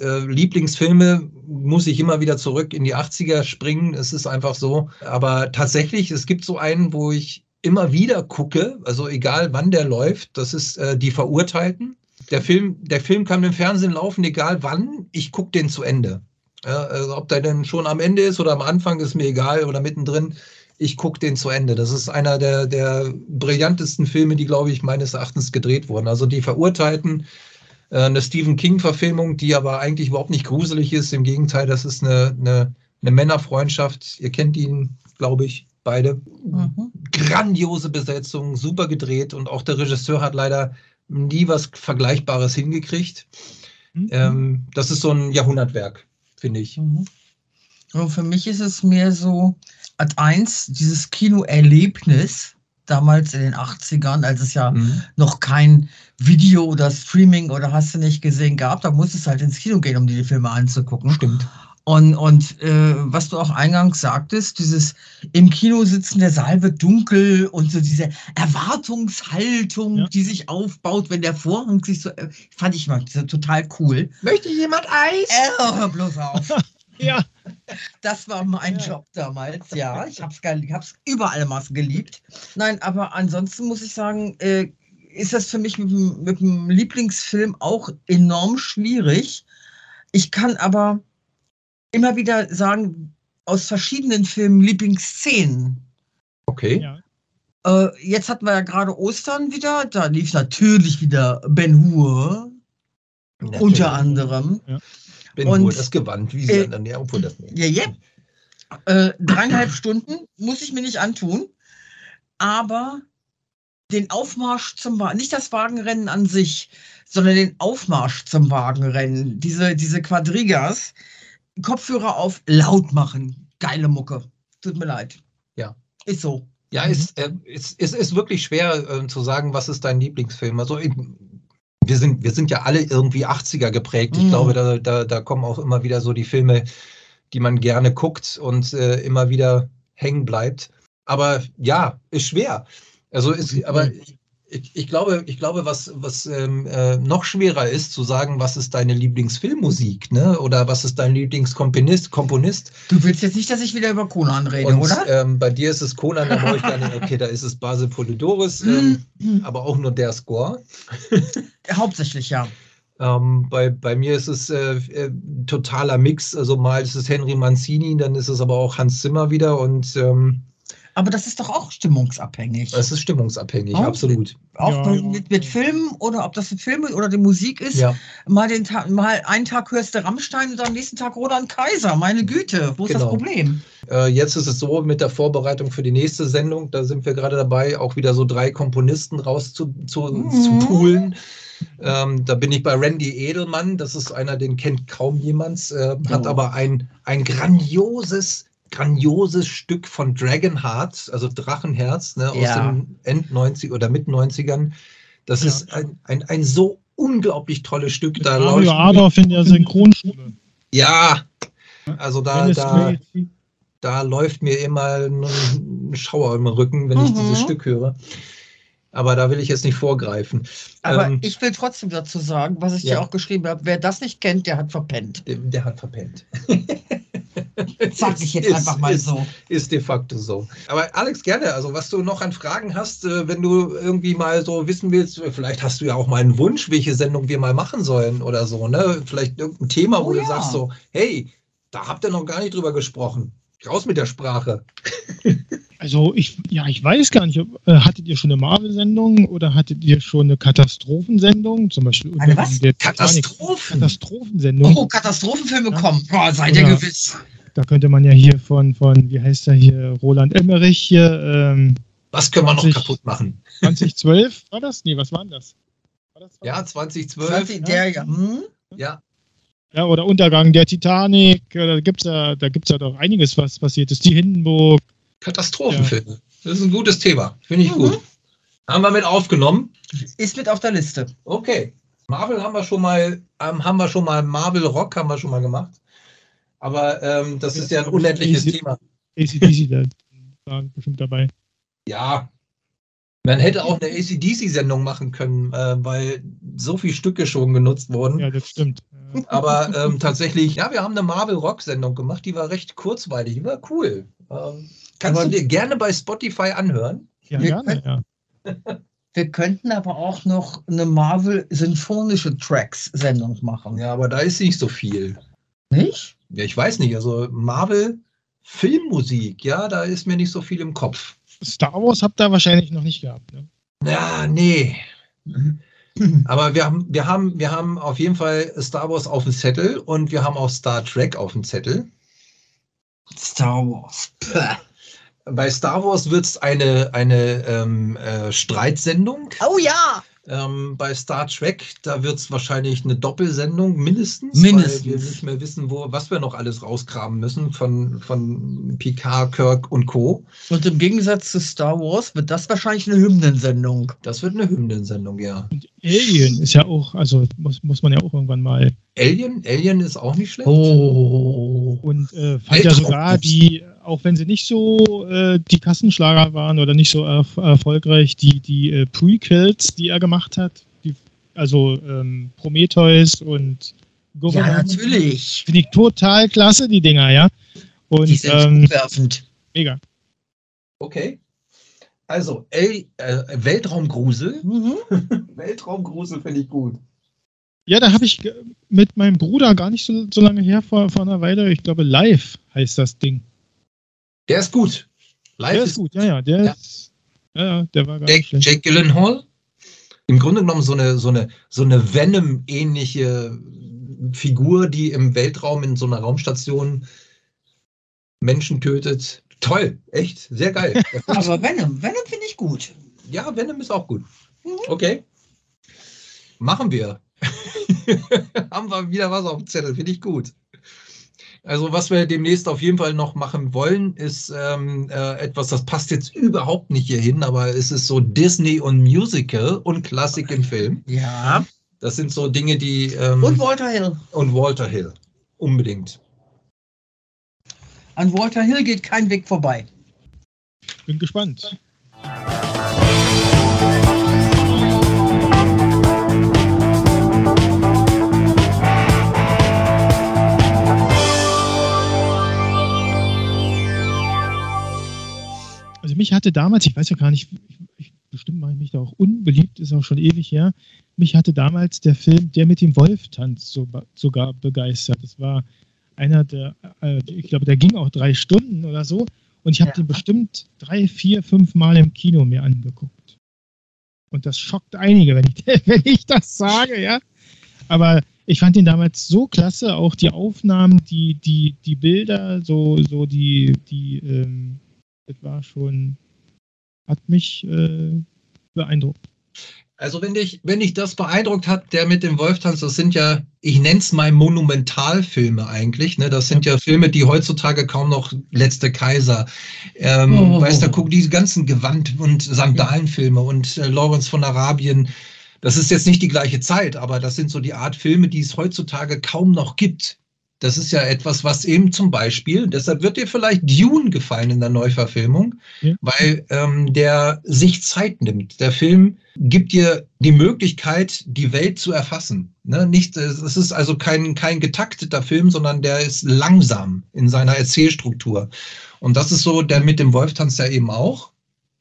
Äh, Lieblingsfilme muss ich immer wieder zurück in die 80er springen. Es ist einfach so. Aber tatsächlich, es gibt so einen, wo ich immer wieder gucke, also egal wann der läuft, das ist äh, Die Verurteilten. Der Film, der Film kann im Fernsehen laufen, egal wann, ich gucke den zu Ende. Ja, also ob der denn schon am Ende ist oder am Anfang, ist mir egal oder mittendrin. Ich gucke den zu Ende. Das ist einer der, der brillantesten Filme, die, glaube ich, meines Erachtens gedreht wurden. Also die Verurteilten, äh, eine Stephen King-Verfilmung, die aber eigentlich überhaupt nicht gruselig ist. Im Gegenteil, das ist eine, eine, eine Männerfreundschaft. Ihr kennt ihn, glaube ich, beide. Mhm. Grandiose Besetzung, super gedreht und auch der Regisseur hat leider nie was Vergleichbares hingekriegt. Hm? Ähm, das ist so ein Jahrhundertwerk, finde ich. Mhm. Und für mich ist es mehr so, als eins, dieses Kinoerlebnis, damals in den 80ern, als es ja Mhm. noch kein Video oder Streaming oder hast du nicht gesehen gab, da musstest du halt ins Kino gehen, um dir die Filme anzugucken. Stimmt. Und, und äh, was du auch eingangs sagtest, dieses im Kino sitzen, der Saal wird dunkel und so diese Erwartungshaltung, Ja. die sich aufbaut, wenn der Vorhang sich so, äh, fand ich mal so total cool. Möchte jemand Eis? Äh, hör bloß auf. Ja, Das war mein Ja. Job damals, ja. Ich habe es ich hab's über alle Maßen geliebt. Nein, aber ansonsten muss ich sagen, äh, ist das für mich mit, mit dem Lieblingsfilm auch enorm schwierig. Ich kann aber immer wieder sagen, aus verschiedenen Filmen Lieblingsszenen. Okay. ja. Äh, jetzt hatten wir ja gerade Ostern wieder, da lief natürlich wieder Ben Hur, Natürlich. unter anderem. Ben und, Hur, das Gewand, wie sie äh, dann, ja, obwohl das Ja, ja. Äh, dreieinhalb Stunden muss ich mir nicht antun. Aber den Aufmarsch zum Wagen, nicht das Wagenrennen an sich, sondern den Aufmarsch zum Wagenrennen, diese, diese Quadrigas, Kopfhörer auf, laut machen. Geile Mucke. Tut mir leid. Ja. Ist so. Ja, es, äh, es, es ist wirklich schwer äh, zu sagen, was ist dein Lieblingsfilm. Also ich, wir, sind, wir sind ja alle irgendwie 80er geprägt. Ich Mhm. glaube, da, da, da kommen auch immer wieder so die Filme, die man gerne guckt und äh, immer wieder hängen bleibt. Aber ja, ist schwer. Also ist, aber ich, ich glaube, ich glaube, was, was ähm, äh, noch schwerer ist, zu sagen, was ist deine Lieblingsfilmmusik, ne? Oder was ist dein Lieblingskomponist, Komponist? Du willst jetzt nicht, dass ich wieder über Conan rede, Und oder? ähm, bei dir ist es Conan, da ich nicht, okay, da ist es Basil Polidoris, ähm, aber auch nur der Score. Hauptsächlich ja. Ähm, bei, bei mir ist es äh, äh, totaler Mix, also mal ist es Henry Mancini, dann ist es aber auch Hans Zimmer wieder und ähm, Aber das ist doch auch stimmungsabhängig. es ist stimmungsabhängig, Oh. absolut. Auch Ja. Mit, mit Filmen oder ob das ein Film oder die Musik ist. Ja, Mal, den Tag, mal einen Tag hörst du Rammstein und am nächsten Tag Roland Kaiser. Meine Güte, wo ist das Genau. Problem? äh, jetzt ist es so mit der Vorbereitung für die nächste Sendung, da sind wir gerade dabei, auch wieder so drei Komponisten raus zu, zu, Mhm. zu poolen. Ähm, da bin ich bei Randy Edelmann, das ist einer, den kennt kaum jemand, äh, hat Oh. aber ein, ein grandioses, grandioses Stück von Dragonheart, also Drachenherz, ne, aus Ja. den End 90 oder Mit 90ern. Das Ja. ist ein, ein, ein so unglaublich tolles Stück. Mit Da Mario Adolf in der Synchronschule. ja, also da, da. Da läuft mir immer ein Schauer im Rücken, wenn ich Mhm. dieses Stück höre. Aber da will ich jetzt nicht vorgreifen. Aber Ähm, ich will trotzdem dazu sagen, was ich Ja. dir auch geschrieben habe. Wer das nicht kennt, der hat verpennt. der, der hat verpennt. Sag ich jetzt Ist- einfach mal ist- so. Ist de facto so. Aber Alex, gerne. Also, was du noch an Fragen hast, äh, wenn du irgendwie mal so wissen willst, äh, vielleicht hast du ja auch mal einen Wunsch, welche Sendung wir mal machen sollen oder so, ne? Vielleicht irgendein Thema, wo Oh du ja. sagst so, hey, da habt ihr noch gar nicht drüber gesprochen. Raus mit der Sprache. Also ich, ja, ich weiß gar nicht, ob, äh, hattet ihr schon eine Marvel-Sendung oder hattet ihr schon eine Katastrophensendung? Zum Beispiel Eine was? Katastrophen. Katastrophensendung. Oh, Katastrophenfilme Ja. kommen. Boah, seid ihr gewiss. Da könnte man ja hier von, von wie heißt er hier, Roland Emmerich hier, ähm, Was können wir noch 20 kaputt machen? 2012 war das? Nee, was war denn das? War das Ja, 2012. 20, der, ja. Hm? Ja, Ja, oder Untergang der Titanic, äh, da gibt's ja, da gibt's ja doch einiges, was passiert ist. Die Hindenburg. Katastrophenfilme. Das ist ein gutes Thema. Finde ich Mhm. gut. Haben wir mit aufgenommen. Ist mit auf der Liste. Okay. Marvel haben wir schon mal, ähm, haben wir schon mal, Marvel Rock haben wir schon mal gemacht. Aber ähm, das ist ja ein unendliches Easy. Thema. ACDC, da war bestimmt dabei. Ja. Man hätte auch eine ACDC-Sendung machen können, äh, weil so viele Stücke schon genutzt wurden. Ja, das stimmt. Aber ähm, tatsächlich, ja, wir haben eine Marvel Rock-Sendung gemacht, die war recht kurzweilig, die war cool. Ähm, kannst Aber- du dir gerne bei Spotify anhören? Ja, Wir gerne, ja. Wir könnten aber auch noch eine Marvel-symphonische Tracks-Sendung machen. Ja, aber da ist nicht so viel. Nicht? Ja, ich weiß nicht, also Marvel Filmmusik, ja, da ist mir nicht so viel im Kopf. Star Wars habt ihr wahrscheinlich noch nicht gehabt. Ne? Ja, nee. Aber wir haben, wir haben, wir haben auf jeden Fall Star Wars auf dem Zettel und wir haben auch Star Trek auf dem Zettel. Star Wars. Puh. Bei Star Wars wird es eine, eine ähm, äh, Streitsendung. Oh ja! Ähm, bei Star Trek, da wird es wahrscheinlich eine Doppelsendung mindestens, Mindestens. weil wir nicht mehr wissen, wo, was wir noch alles rausgraben müssen von, von Picard, Kirk und Co. Und im Gegensatz zu Star Wars wird das wahrscheinlich eine Hymnensendung. Das wird eine Hymnensendung, ja. Und Alien ist ja auch, also muss, muss man ja auch irgendwann mal. Alien, Alien ist auch nicht schlecht. Oh. Und äh, fand ja Weltraum- sogar die, auch wenn sie nicht so äh, die Kassenschlager waren oder nicht so erf erfolgreich, die, die äh, Prequels, die er gemacht hat, die, also ähm, Prometheus und Ja, Government, natürlich. finde ich total klasse, die Dinger, ja. Und Die sind ähm, umwerfend. mega. Okay. Also, El äh, Weltraumgrusel. Mhm. Weltraumgrusel finde ich gut. Ja, da habe ich mit meinem Bruder gar nicht so, so lange her, vor, vor einer Weile, ich glaube, live heißt das Ding. Der ist gut. Live Der ist gut, ja, ja, der Ja. ist, ja, ja, der war Jake, nicht. Jake Gyllenhaal. Im Grunde genommen so eine, so eine, so eine Venom-ähnliche Figur, die im Weltraum in so einer Raumstation Menschen tötet. Toll, echt, sehr geil. Aber Venom, Venom finde ich gut. ja, Venom ist auch gut. Mhm. Okay. Machen wir. Haben wir wieder was auf dem Zettel, finde ich gut. Also was wir demnächst auf jeden Fall noch machen wollen, ist ähm, äh, etwas, das passt jetzt überhaupt nicht hier hin, aber es ist so Disney und Musical und Klassik im Film. Ja. Das sind so Dinge, die... Ähm, Und Walter Hill. und Walter Hill. Unbedingt. An Walter Hill geht kein Weg vorbei. Bin gespannt. Mich hatte damals, ich weiß ja gar nicht, ich, ich, bestimmt mache ich mich da auch unbeliebt, ist auch schon ewig her. Mich hatte damals der Film Der mit dem Wolf tanzt so, sogar begeistert. Das war einer der, äh, ich glaube, der ging auch drei Stunden oder so. Und ich habe Ja. den bestimmt drei, vier, fünf Mal im Kino mir angeguckt. Und das schockt einige, wenn ich, wenn ich das sage, ja. Aber ich fand ihn damals so klasse, auch die Aufnahmen, die, die, die Bilder, so, so die, die, ähm, das war schon, hat mich äh, beeindruckt. Also wenn dich, wenn dich das beeindruckt hat, der mit dem Wolftanz, das sind ja, ich nenne es mal Monumentalfilme eigentlich. Ne? Das sind ja Filme, die heutzutage kaum noch Letzte Kaiser, ähm, Oh. weißt du, guck diese ganzen Gewand- und Sandalenfilme und äh, Lawrence von Arabien. Das ist jetzt nicht die gleiche Zeit, aber das sind so die Art Filme, die es heutzutage kaum noch gibt. Das ist ja etwas, was eben zum Beispiel, deshalb wird dir vielleicht Dune gefallen in der Neuverfilmung, Ja. weil ähm, der sich Zeit nimmt. Der Film gibt dir die Möglichkeit, die Welt zu erfassen. Ne? Nicht, es ist also kein, kein getakteter Film, sondern der ist langsam in seiner Erzählstruktur. Und das ist so der mit dem Wolftanz ja eben auch.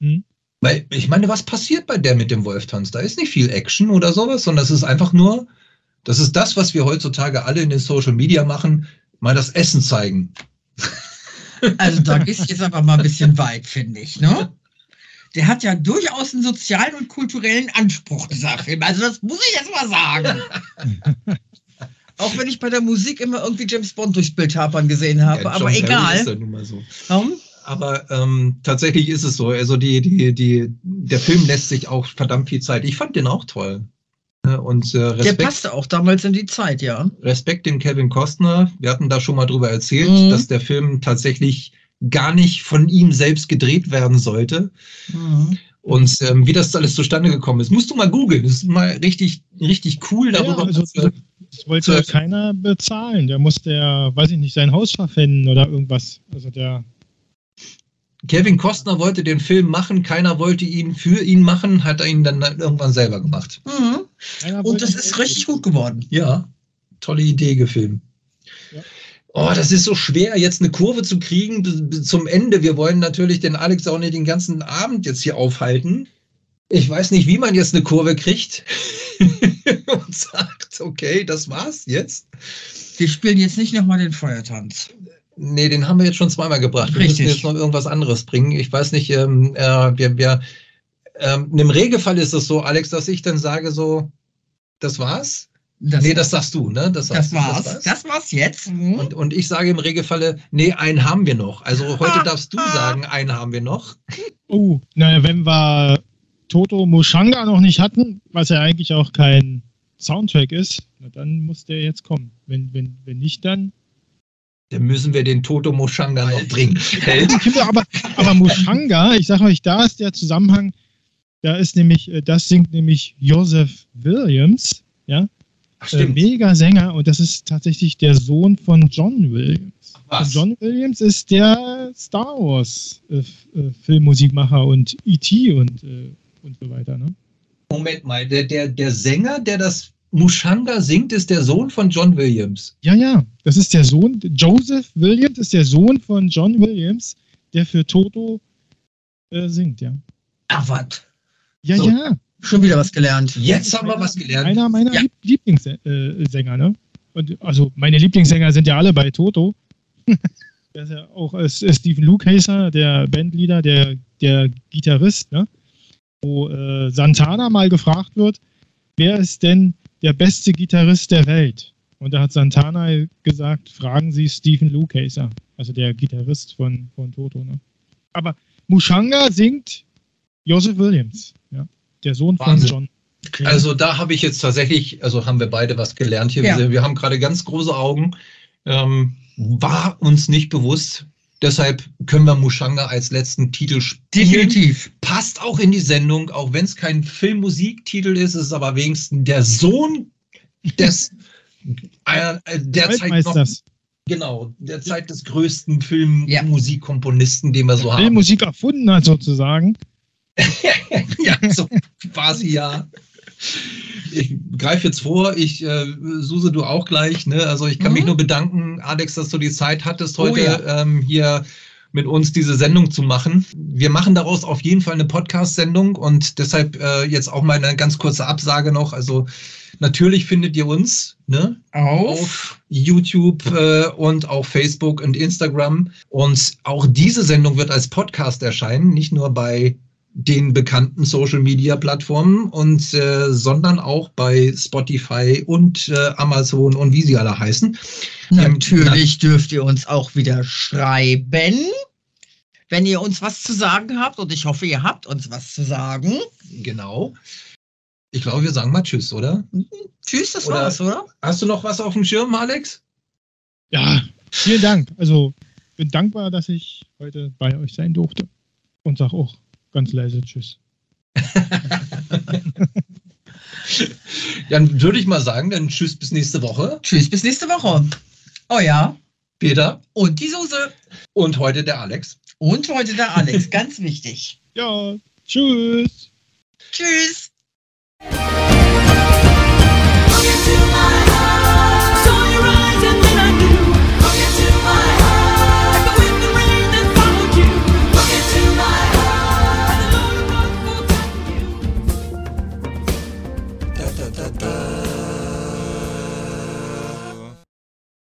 Hm. Weil ich meine, was passiert bei der mit dem Wolftanz? Da ist nicht viel Action oder sowas, sondern es ist einfach nur, das ist das, was wir heutzutage alle in den Social Media machen, mal das Essen zeigen. Also da du jetzt aber mal ein bisschen weit, finde ich, ne? Der hat ja durchaus einen sozialen und kulturellen Anspruch, dieser Film. Also das muss ich jetzt mal sagen. Auch wenn ich bei der Musik immer irgendwie James Bond durchs Bild hapern gesehen habe, Ja, aber Ist egal. so. Warum? Aber ähm, tatsächlich ist es so. Also die, die, die, der Film lässt sich auch verdammt viel Zeit. Ich fand den auch toll. Ne, Und äh, Der Respekt, passte auch damals in die Zeit, ja. Respekt dem Kevin Costner. Wir hatten da schon mal drüber erzählt, Mhm. dass der Film tatsächlich gar nicht von ihm selbst gedreht werden sollte. Mhm. Und ähm, wie das alles zustande gekommen ist, musst du mal googeln. Das ist mal richtig, richtig cool Ja, darüber. also, dass, äh, das wollte ja keiner bezahlen. Der musste ja, weiß ich nicht, sein Haus verpfänden oder irgendwas. Also der, Kevin Costner wollte den Film machen, keiner wollte ihn für ihn machen, hat er ihn dann irgendwann selber gemacht. Mhm. Und das ist richtig gut geworden. Ja, tolle Idee gefilmt. Ja. Oh, das ist so schwer, jetzt eine Kurve zu kriegen zum Ende. Wir wollen natürlich den Alex auch nicht den ganzen Abend jetzt hier aufhalten. Ich weiß nicht, wie man jetzt eine Kurve kriegt und sagt, okay, das war's jetzt. Wir spielen jetzt nicht nochmal den Feuertanz. Nee, den haben wir jetzt schon zweimal gebracht. Wir Richtig. müssen jetzt noch irgendwas anderes bringen. Ich weiß nicht, ähm, äh, wir, wir, ähm, im Regelfall ist es so, Alex, dass ich dann sage so, das war's? Das, nee, das sagst du, ne? das war's. Das war's jetzt. Mhm. Und, und ich sage im Regelfalle, nee, einen haben wir noch. Also heute darfst du sagen, einen haben wir noch. Oh, naja, wenn wir Toto Mushanga noch nicht hatten, was ja eigentlich auch kein Soundtrack ist, na, dann muss der jetzt kommen. Wenn, wenn, wenn nicht, dann. Dann müssen wir den Toto Moshanga noch bringen. aber, aber Mushanga, ich sage euch, da ist der Zusammenhang, da ist nämlich, äh, das singt nämlich Joseph Williams, ja, Ach, äh, mega Sänger und das ist tatsächlich der Sohn von John Williams. Was? John Williams ist der Star Wars äh, äh, Filmmusikmacher und E.T. und, äh, und so weiter. Ne? Moment mal, der, der, der Sänger, der das Mushanga singt, ist der Sohn von John Williams. Ja, ja, das ist der Sohn, Joseph Williams ist der Sohn von John Williams, der für Toto äh, singt, ja. Ach, was? Ja, So. ja. Schon wieder was gelernt. Jetzt haben wir was gelernt. Einer meiner Ja. Lieb Lieblingssänger, ne? Und also meine Lieblingssänger sind ja alle bei Toto. Der ist ja auch äh, Stephen Lucaser, der Bandleader, der, der Gitarrist, ne? Wo äh, Santana mal gefragt wird, wer ist denn der beste Gitarrist der Welt? Und da hat Santana gesagt, fragen Sie Stephen Lucaser, also der Gitarrist von, von Toto. Ne? Aber Mushanga singt Joseph Williams, ja? der Sohn Wahnsinn. von John. Ja. Also da habe ich jetzt tatsächlich, also haben wir beide was gelernt hier. Ja. Wir, wir haben gerade ganz große Augen. Ähm, war uns nicht bewusst. Deshalb können wir Mushanga als letzten Titel spielen. Definitiv. Passt auch in die Sendung, auch wenn es kein Filmmusiktitel ist, ist es aber wenigstens der Sohn des äh, äh, derzeit noch, genau, derzeit des größten Filmmusikkomponisten, den wir so haben. Filmmusik erfunden hat sozusagen. ja, so quasi ja. Ich greife jetzt vor, ich, äh, Suse, du auch gleich, ne? Also ich kann Mhm. mich nur bedanken, Alex, dass du die Zeit hattest, Oh heute ja. ähm, hier mit uns diese Sendung zu machen. Wir machen daraus auf jeden Fall eine Podcast-Sendung und deshalb äh, jetzt auch mal eine ganz kurze Absage noch. Also natürlich findet ihr uns, ne? Auf. auf YouTube äh, und auf Facebook und Instagram. Und auch diese Sendung wird als Podcast erscheinen, nicht nur bei den bekannten Social Media Plattformen und äh, sondern auch bei Spotify und äh, Amazon und wie sie alle heißen. Natürlich dürft ihr uns auch wieder schreiben, wenn ihr uns was zu sagen habt. Und ich hoffe, ihr habt uns was zu sagen. Genau. Ich glaube, wir sagen mal Tschüss, oder? Tschüss, das Oder- war's, oder? Hast du noch was auf dem Schirm, Alex? Ja, vielen Dank. Also bin dankbar, dass ich heute bei euch sein durfte. Und sag auch ganz leise Tschüss. Dann würde ich mal sagen, dann Tschüss bis nächste Woche. Tschüss, bis nächste Woche. Oh ja. Peter. Und die Suse. Und heute der Alex. Und heute der Alex, ganz wichtig. Ja, tschüss. Tschüss.